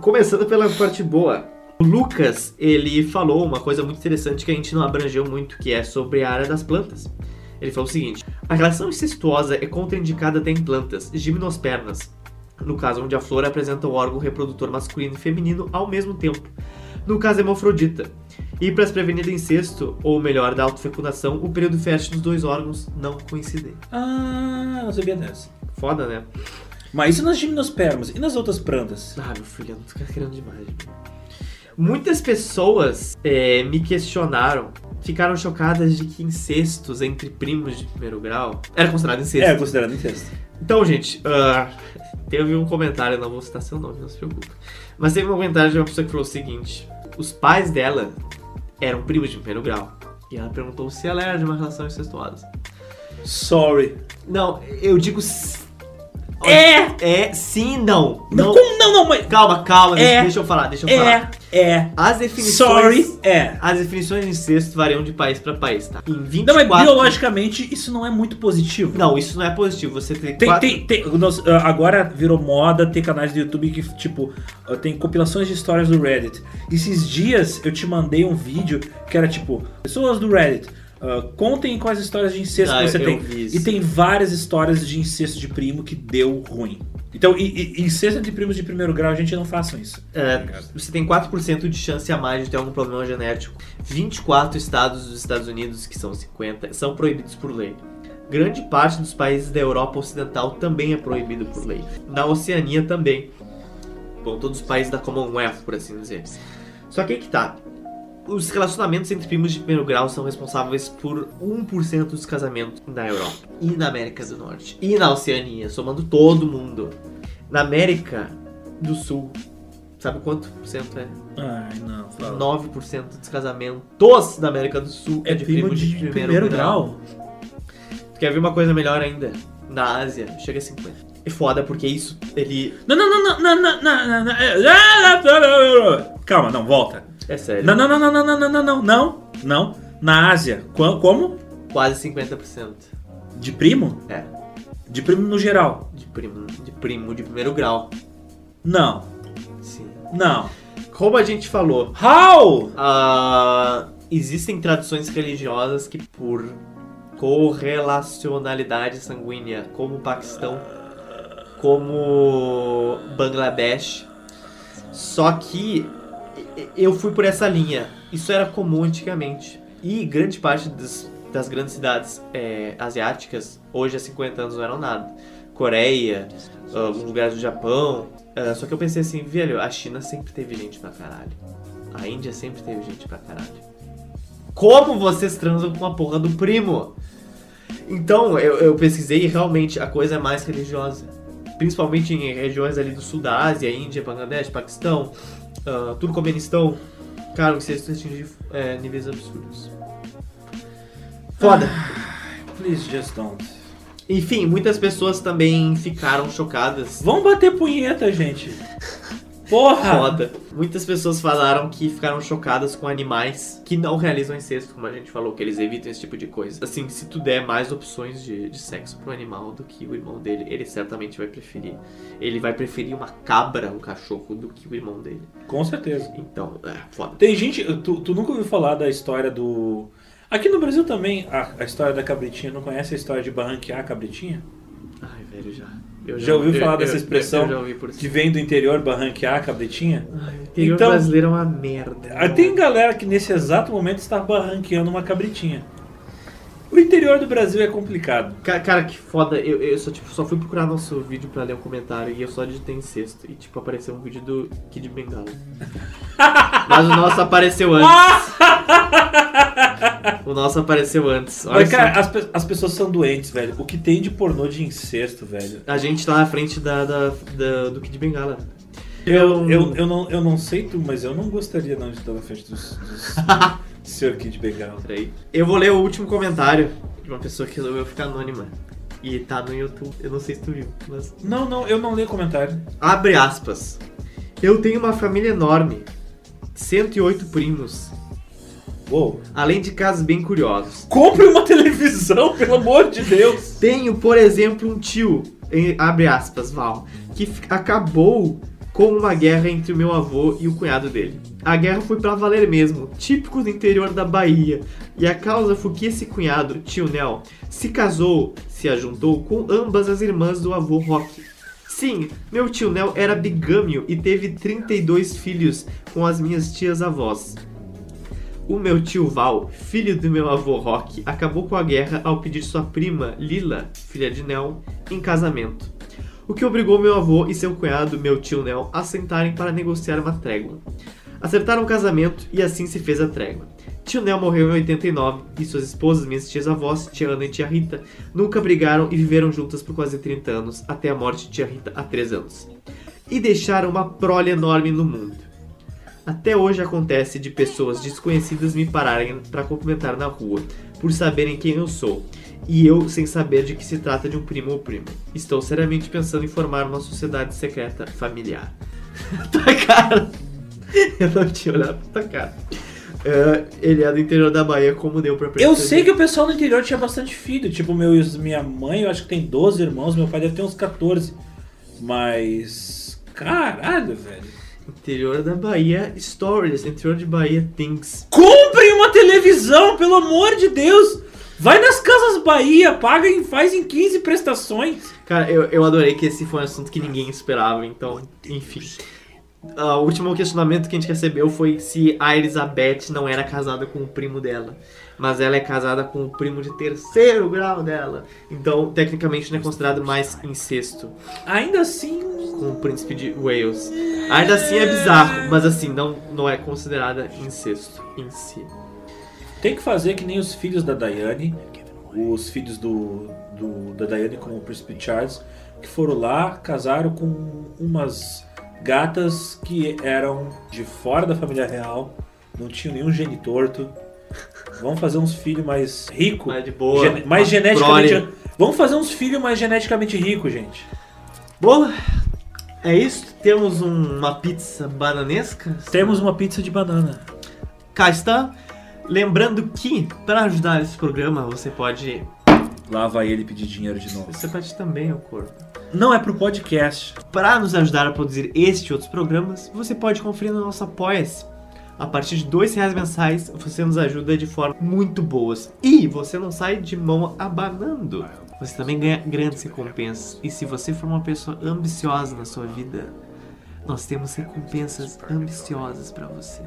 começando pela parte boa. O Lucas, ele falou uma coisa muito interessante que a gente não abrangeu muito, que é sobre a área das plantas. Ele falou o seguinte: a relação incestuosa é contraindicada até em plantas, gimnospermas, no caso onde a flor apresenta o órgão reprodutor masculino e feminino ao mesmo tempo, no caso hemofrodita. E para se prevenir do incesto, ou melhor, da autofecundação, o período fértil dos dois órgãos não coincidem.
Ah, não sabia dessa.
Foda, né?
Mas isso nas gimnospermas e nas outras plantas?
Ah, meu filho, eu não tô querendo demais. Muitas pessoas é, me questionaram, ficaram chocadas de que incestos entre primos de primeiro grau era considerado incesto.
É, considerado incesto.
Então, gente, uh, teve um comentário, não vou citar seu nome, não se preocupe. Mas teve um comentário de uma pessoa que falou o seguinte: os pais dela eram primos de primeiro grau. E ela perguntou se ela era de uma relação incestuosa.
Sorry.
Não, eu digo.
É!
É, sim, não.
Não,
Não.
como não, não, mas.
Calma, calma,
É.
deixa eu falar, deixa eu falar.
É, é.
As definições.
Sorry, é.
As definições de incesto variam de país pra país, tá? Em 24...
Não, mas biologicamente isso não é muito positivo.
Não, isso não é positivo. Você tem,
Tem,
quatro...
tem, tem, nós, ah, agora virou moda ter canais do YouTube que, tipo, ah, tem compilações de histórias do Reddit. Esses dias eu te mandei um vídeo que era tipo, pessoas do Reddit, ah, contem quais histórias de incesto
Ah,
que você tem. E tem várias histórias de incesto de primo que deu ruim. Então, e, e, incesto de primos de primeiro grau, a gente não façam isso.
É, você tem 4% de chance a mais de ter algum problema genético. 24 estados dos Estados Unidos, que são 50, são proibidos por lei. Grande parte dos países da Europa Ocidental também é proibido por lei. Na Oceania também. Bom, todos os países da Commonwealth, por assim dizer. Só que aí que tá. Os relacionamentos entre primos de primeiro grau são responsáveis por 1% dos casamentos na Europa. E na América do Norte. E na Oceania, somando todo mundo. Na América do Sul, sabe quanto por cento é?
Ai, não, fala.
9% dos casamentos da América do Sul
É primo de, primeiro, grau.
Tu quer ver uma coisa melhor ainda? Na Ásia, chega a 50. É foda porque isso, ele...
Não, não, não, não, não, não, não, não, não, é, Calma, não, volta.
É sério.
Não, não, não, não, não, não, não, não, não, não, não. Na Ásia, como?
Quase 50%.
De primo?
É,
De primo no geral.
de primo, de primo de primeiro grau.
Não,
Sim.
não.
Como a gente falou,
How?
ah, existem tradições religiosas que por correlacionalidade sanguínea, como o Paquistão, como Bangladesh. Só que eu fui por essa linha. Isso era comum antigamente. E grande parte das, grandes cidades é, asiáticas, hoje há 50 anos, não eram nada. Coreia, alguns lugares do Japão. Ah, só que eu pensei assim, velho, a China sempre teve gente pra caralho. A Índia sempre teve gente pra caralho. Como vocês transam com a porra do primo? Então, eu, eu pesquisei e realmente a coisa é mais religiosa. Principalmente em regiões ali do sul da Ásia, Índia, Bangladesh, Paquistão, uh, Turcomenistão. Cara, o incesto atinge é, níveis absurdos. Foda.
Please just don't.
Enfim, muitas pessoas também ficaram chocadas.
Vamos bater punheta, gente. Porra!
Foda. Muitas pessoas falaram que ficaram chocadas com animais que não realizam incesto, como a gente falou, que eles evitam esse tipo de coisa. Assim, se tu der mais opções de, de sexo pro animal do que o irmão dele, ele certamente vai preferir. Ele vai preferir uma cabra, um cachorro, do que o irmão dele.
Com certeza.
Então, é, foda.
Tem gente. Tu, tu nunca ouviu falar da história do. Aqui no Brasil também, a, a história da cabritinha. Não conhece a história de barranquear a cabritinha?
Ai, velho, já. Eu
Já ouviu
eu-
falar
eu-
dessa expressão
Eu, já ouvi por isso.
Que vem do interior barranquear a cabritinha?
Ai, o interior
Então-
brasileiro é uma merda.
Ah, Tem galera que nesse exato momento está barranqueando uma cabritinha. O interior do Brasil é complicado.
Ca- Cara, que foda. Eu, eu só, tipo, só fui procurar nosso vídeo pra ler um comentário e eu só digitei incesto. E, tipo, apareceu um vídeo do Kid Bengala. Mas o nosso apareceu antes. o nosso apareceu antes. Olha
Mas, cara, as, pe- as pessoas são doentes, velho. O que tem de pornô de incesto, velho?
A gente tá na frente da, da, da- do Kid Bengala.
Eu, eu, eu, não, eu não sei tu, mas eu não gostaria não de estar na frente dos, dos Sr. Kid Bengala.
Peraí. Eu vou ler o último comentário de uma pessoa que resolveu ficar anônima. E tá no YouTube. Eu não sei se tu viu, mas.
Não, não, eu não leio comentário.
Abre aspas. Eu tenho uma família enorme. 108 primos.
Uou.
Além de casos bem curiosos.
Compre uma televisão, pelo amor de Deus!
Tenho, por exemplo, um tio, em- abre aspas, Val, que acabou com uma guerra entre o meu avô e o cunhado dele. A guerra foi pra valer mesmo, típico do interior da Bahia. E a causa foi que esse cunhado, tio Nel, se casou, se ajuntou com ambas as irmãs do avô Rock. Sim, meu tio Nel era bigâmio e teve 32 filhos com as minhas tias avós. O meu tio Val, filho do meu avô Rock, acabou com a guerra ao pedir sua prima Lila, filha de Nel, em casamento. O que obrigou meu avô e seu cunhado, meu tio Nel, a sentarem para negociar uma trégua. Acertaram o casamento e assim se fez a trégua. Tio Nel morreu em 89 e suas esposas, minhas tias avós, tia Ana e tia Rita, nunca brigaram e viveram juntas por quase 30 anos, até a morte de tia Rita há 3 anos. E deixaram uma prole enorme no mundo. Até hoje acontece de pessoas desconhecidas me pararem para cumprimentar na rua, por saberem quem eu sou, E eu sem saber de que se trata de um primo ou primo. Estou seriamente pensando em formar uma sociedade secreta familiar. tua cara. Eu não tinha olhado pra tua cara. É, ele é do interior da Bahia, como deu pra perceber.
Eu sei que o pessoal no interior tinha bastante filho. Tipo, meu, minha mãe, eu acho que tem 12 irmãos, meu pai deve ter uns 14. Mas. Caralho, velho.
Interior da Bahia Stories, interior de Bahia Things.
Comprem uma televisão, pelo amor de Deus! Vai nas Casas Bahia, paga e faz em 15 prestações.
Cara, eu, eu adorei que esse foi um assunto que ninguém esperava, então, enfim. O último questionamento que a gente recebeu foi se a Elizabeth não era casada com o primo dela. Mas ela é casada com o primo de terceiro grau dela. Então, tecnicamente, não é considerado mais incesto
Ainda assim.
com o príncipe de Wales. Ainda assim é bizarro, mas assim, não, não é considerada incesto em si.
Tem que fazer que nem os filhos da Diane, os filhos do, do- da Diane com o príncipe Charles, que foram lá, casaram com umas gatas que eram de fora da família real, não tinham nenhum gene torto. Vamos fazer uns filhos mais ricos,
Mais de boa,
gene- mais geneticamente.
prole.
Vamos fazer uns filhos mais geneticamente ricos, gente.
Boa, é isso. Temos um- uma pizza bananesca.
Temos uma pizza de banana.
Cá está. Lembrando que, para ajudar esse programa, você pode.
Lá vai ele pedir dinheiro de novo.
Você pode também, o corpo.
Não é pro podcast.
Para nos ajudar a produzir este e outros programas, você pode conferir no nosso Apoia-se. A partir de R$ reais mensais, você nos ajuda de forma muito boas. E você não sai de mão abanando. Você também ganha grandes recompensas. E se você for uma pessoa ambiciosa na sua vida, nós temos recompensas ambiciosas para você.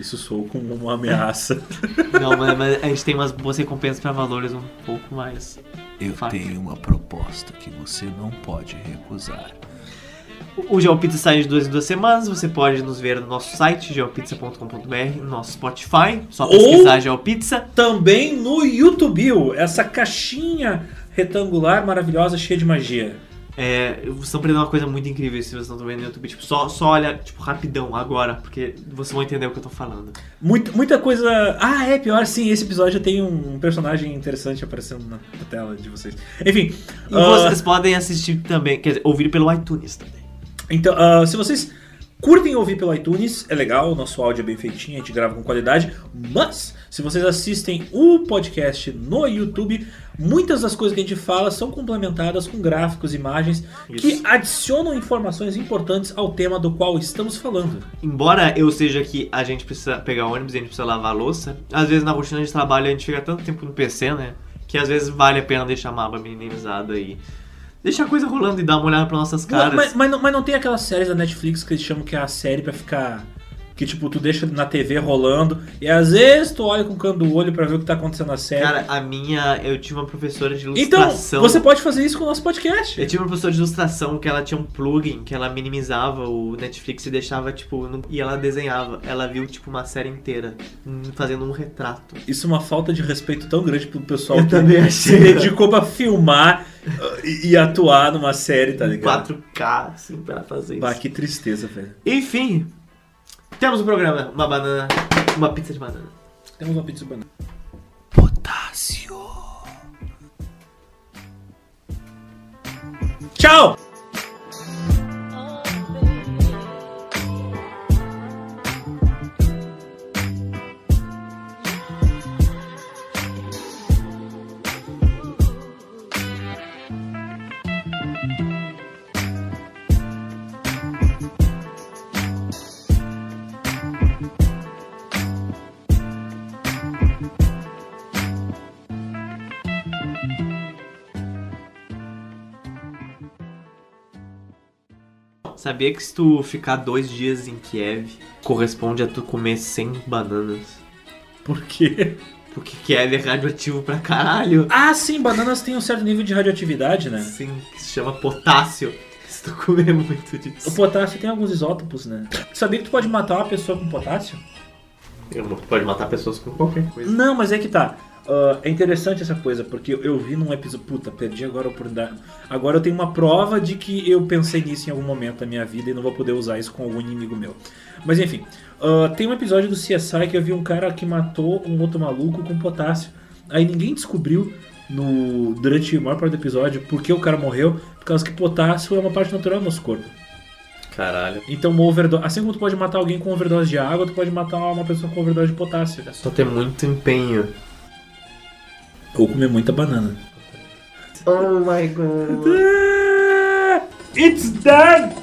Isso soou como uma ameaça.
Não, mas, mas a gente tem umas boas recompensas para valores um pouco mais.
Eu
Fato.
tenho uma proposta que você não pode recusar.
O Geopizza sai de duas em duas semanas. Você pode nos ver no nosso site, geopizza.com.br, no nosso Spotify. Só
Ou-
pesquisar Geopizza.
Também no YouTube, essa caixinha retangular maravilhosa cheia de magia.
É, vocês estão aprendendo uma coisa muito incrível se vocês não estão vendo no YouTube. Tipo, só, só olha, tipo, rapidão, agora, porque vocês vão entender o que eu tô falando.
Muita, muita coisa. Ah, é pior, sim. Esse episódio tem um personagem interessante aparecendo na, na tela de vocês. Enfim.
E
ah,
vocês podem assistir também, quer dizer, ouvir pelo iTunes também.
Então, ah, se vocês curtem ouvir pelo iTunes, é legal, o nosso áudio é bem feitinho, a gente grava com qualidade. Mas, se vocês assistem o podcast no YouTube, muitas das coisas que a gente fala são complementadas com gráficos, imagens que
Isso.
adicionam informações importantes ao tema do qual estamos falando.
Embora eu seja que a gente precisa pegar ônibus, a gente precisa lavar a louça, às vezes na rotina de trabalho a gente fica tanto tempo no PC, né? Que às vezes vale a pena deixar a aba minimizada e deixar a coisa rolando e dar uma olhada para nossas caras.
Mas, mas não, mas não tem aquelas séries da Netflix que eles chamam que é a série pra ficar. Que tipo, tu deixa na TV rolando e às vezes tu olha com o canto do olho pra ver o que tá acontecendo na série.
Cara, a minha. Eu tive uma professora de
então,
ilustração.
você pode fazer isso com o nosso podcast.
Eu tive uma professora de ilustração que ela tinha um plugin que ela minimizava o Netflix e deixava, tipo, no- e ela desenhava. Ela viu, tipo, uma série inteira fazendo um retrato.
Isso é uma falta de respeito tão grande pro pessoal
Eu
que
também
se
achei.
dedicou pra filmar uh, e, e atuar numa série, tá ligado?
4K, assim, pra fazer isso.
Bah, que tristeza, velho.
Enfim, temos um programa. Uma banana. Uma pizza de banana.
Temos uma pizza de banana.
Potássio.
Tchau!
Sabia que se tu ficar dois dias em Kiev, corresponde a tu comer 100 bananas?
Por quê?
Porque Kiev é radioativo pra caralho.
Ah, sim, bananas têm um certo nível de radioatividade, né?
Sim, que se chama potássio. Se tu comer muito
O
disso.
potássio tem alguns isótopos, né? Sabia que tu pode matar uma pessoa com potássio?
Tu pode matar pessoas com qualquer coisa.
Não, mas é que tá. Ah, é interessante essa coisa, porque eu vi num episódio. Puta, perdi agora a oportunidade. Agora eu tenho uma prova de que eu pensei nisso em algum momento da minha vida e não vou poder usar isso com algum inimigo meu. Mas enfim, ah, tem um episódio do CSI que eu vi um cara que matou um outro maluco com potássio. Aí ninguém descobriu no, durante a maior parte do episódio por que o cara morreu, por causa que potássio é uma parte natural do nosso corpo.
Caralho.
Então, uma overdose, assim como tu pode matar alguém com overdose de água, tu pode matar uma pessoa com overdose de potássio.
Só ter muito empenho.
Ou comer muita banana.
Oh my god.
It's dead!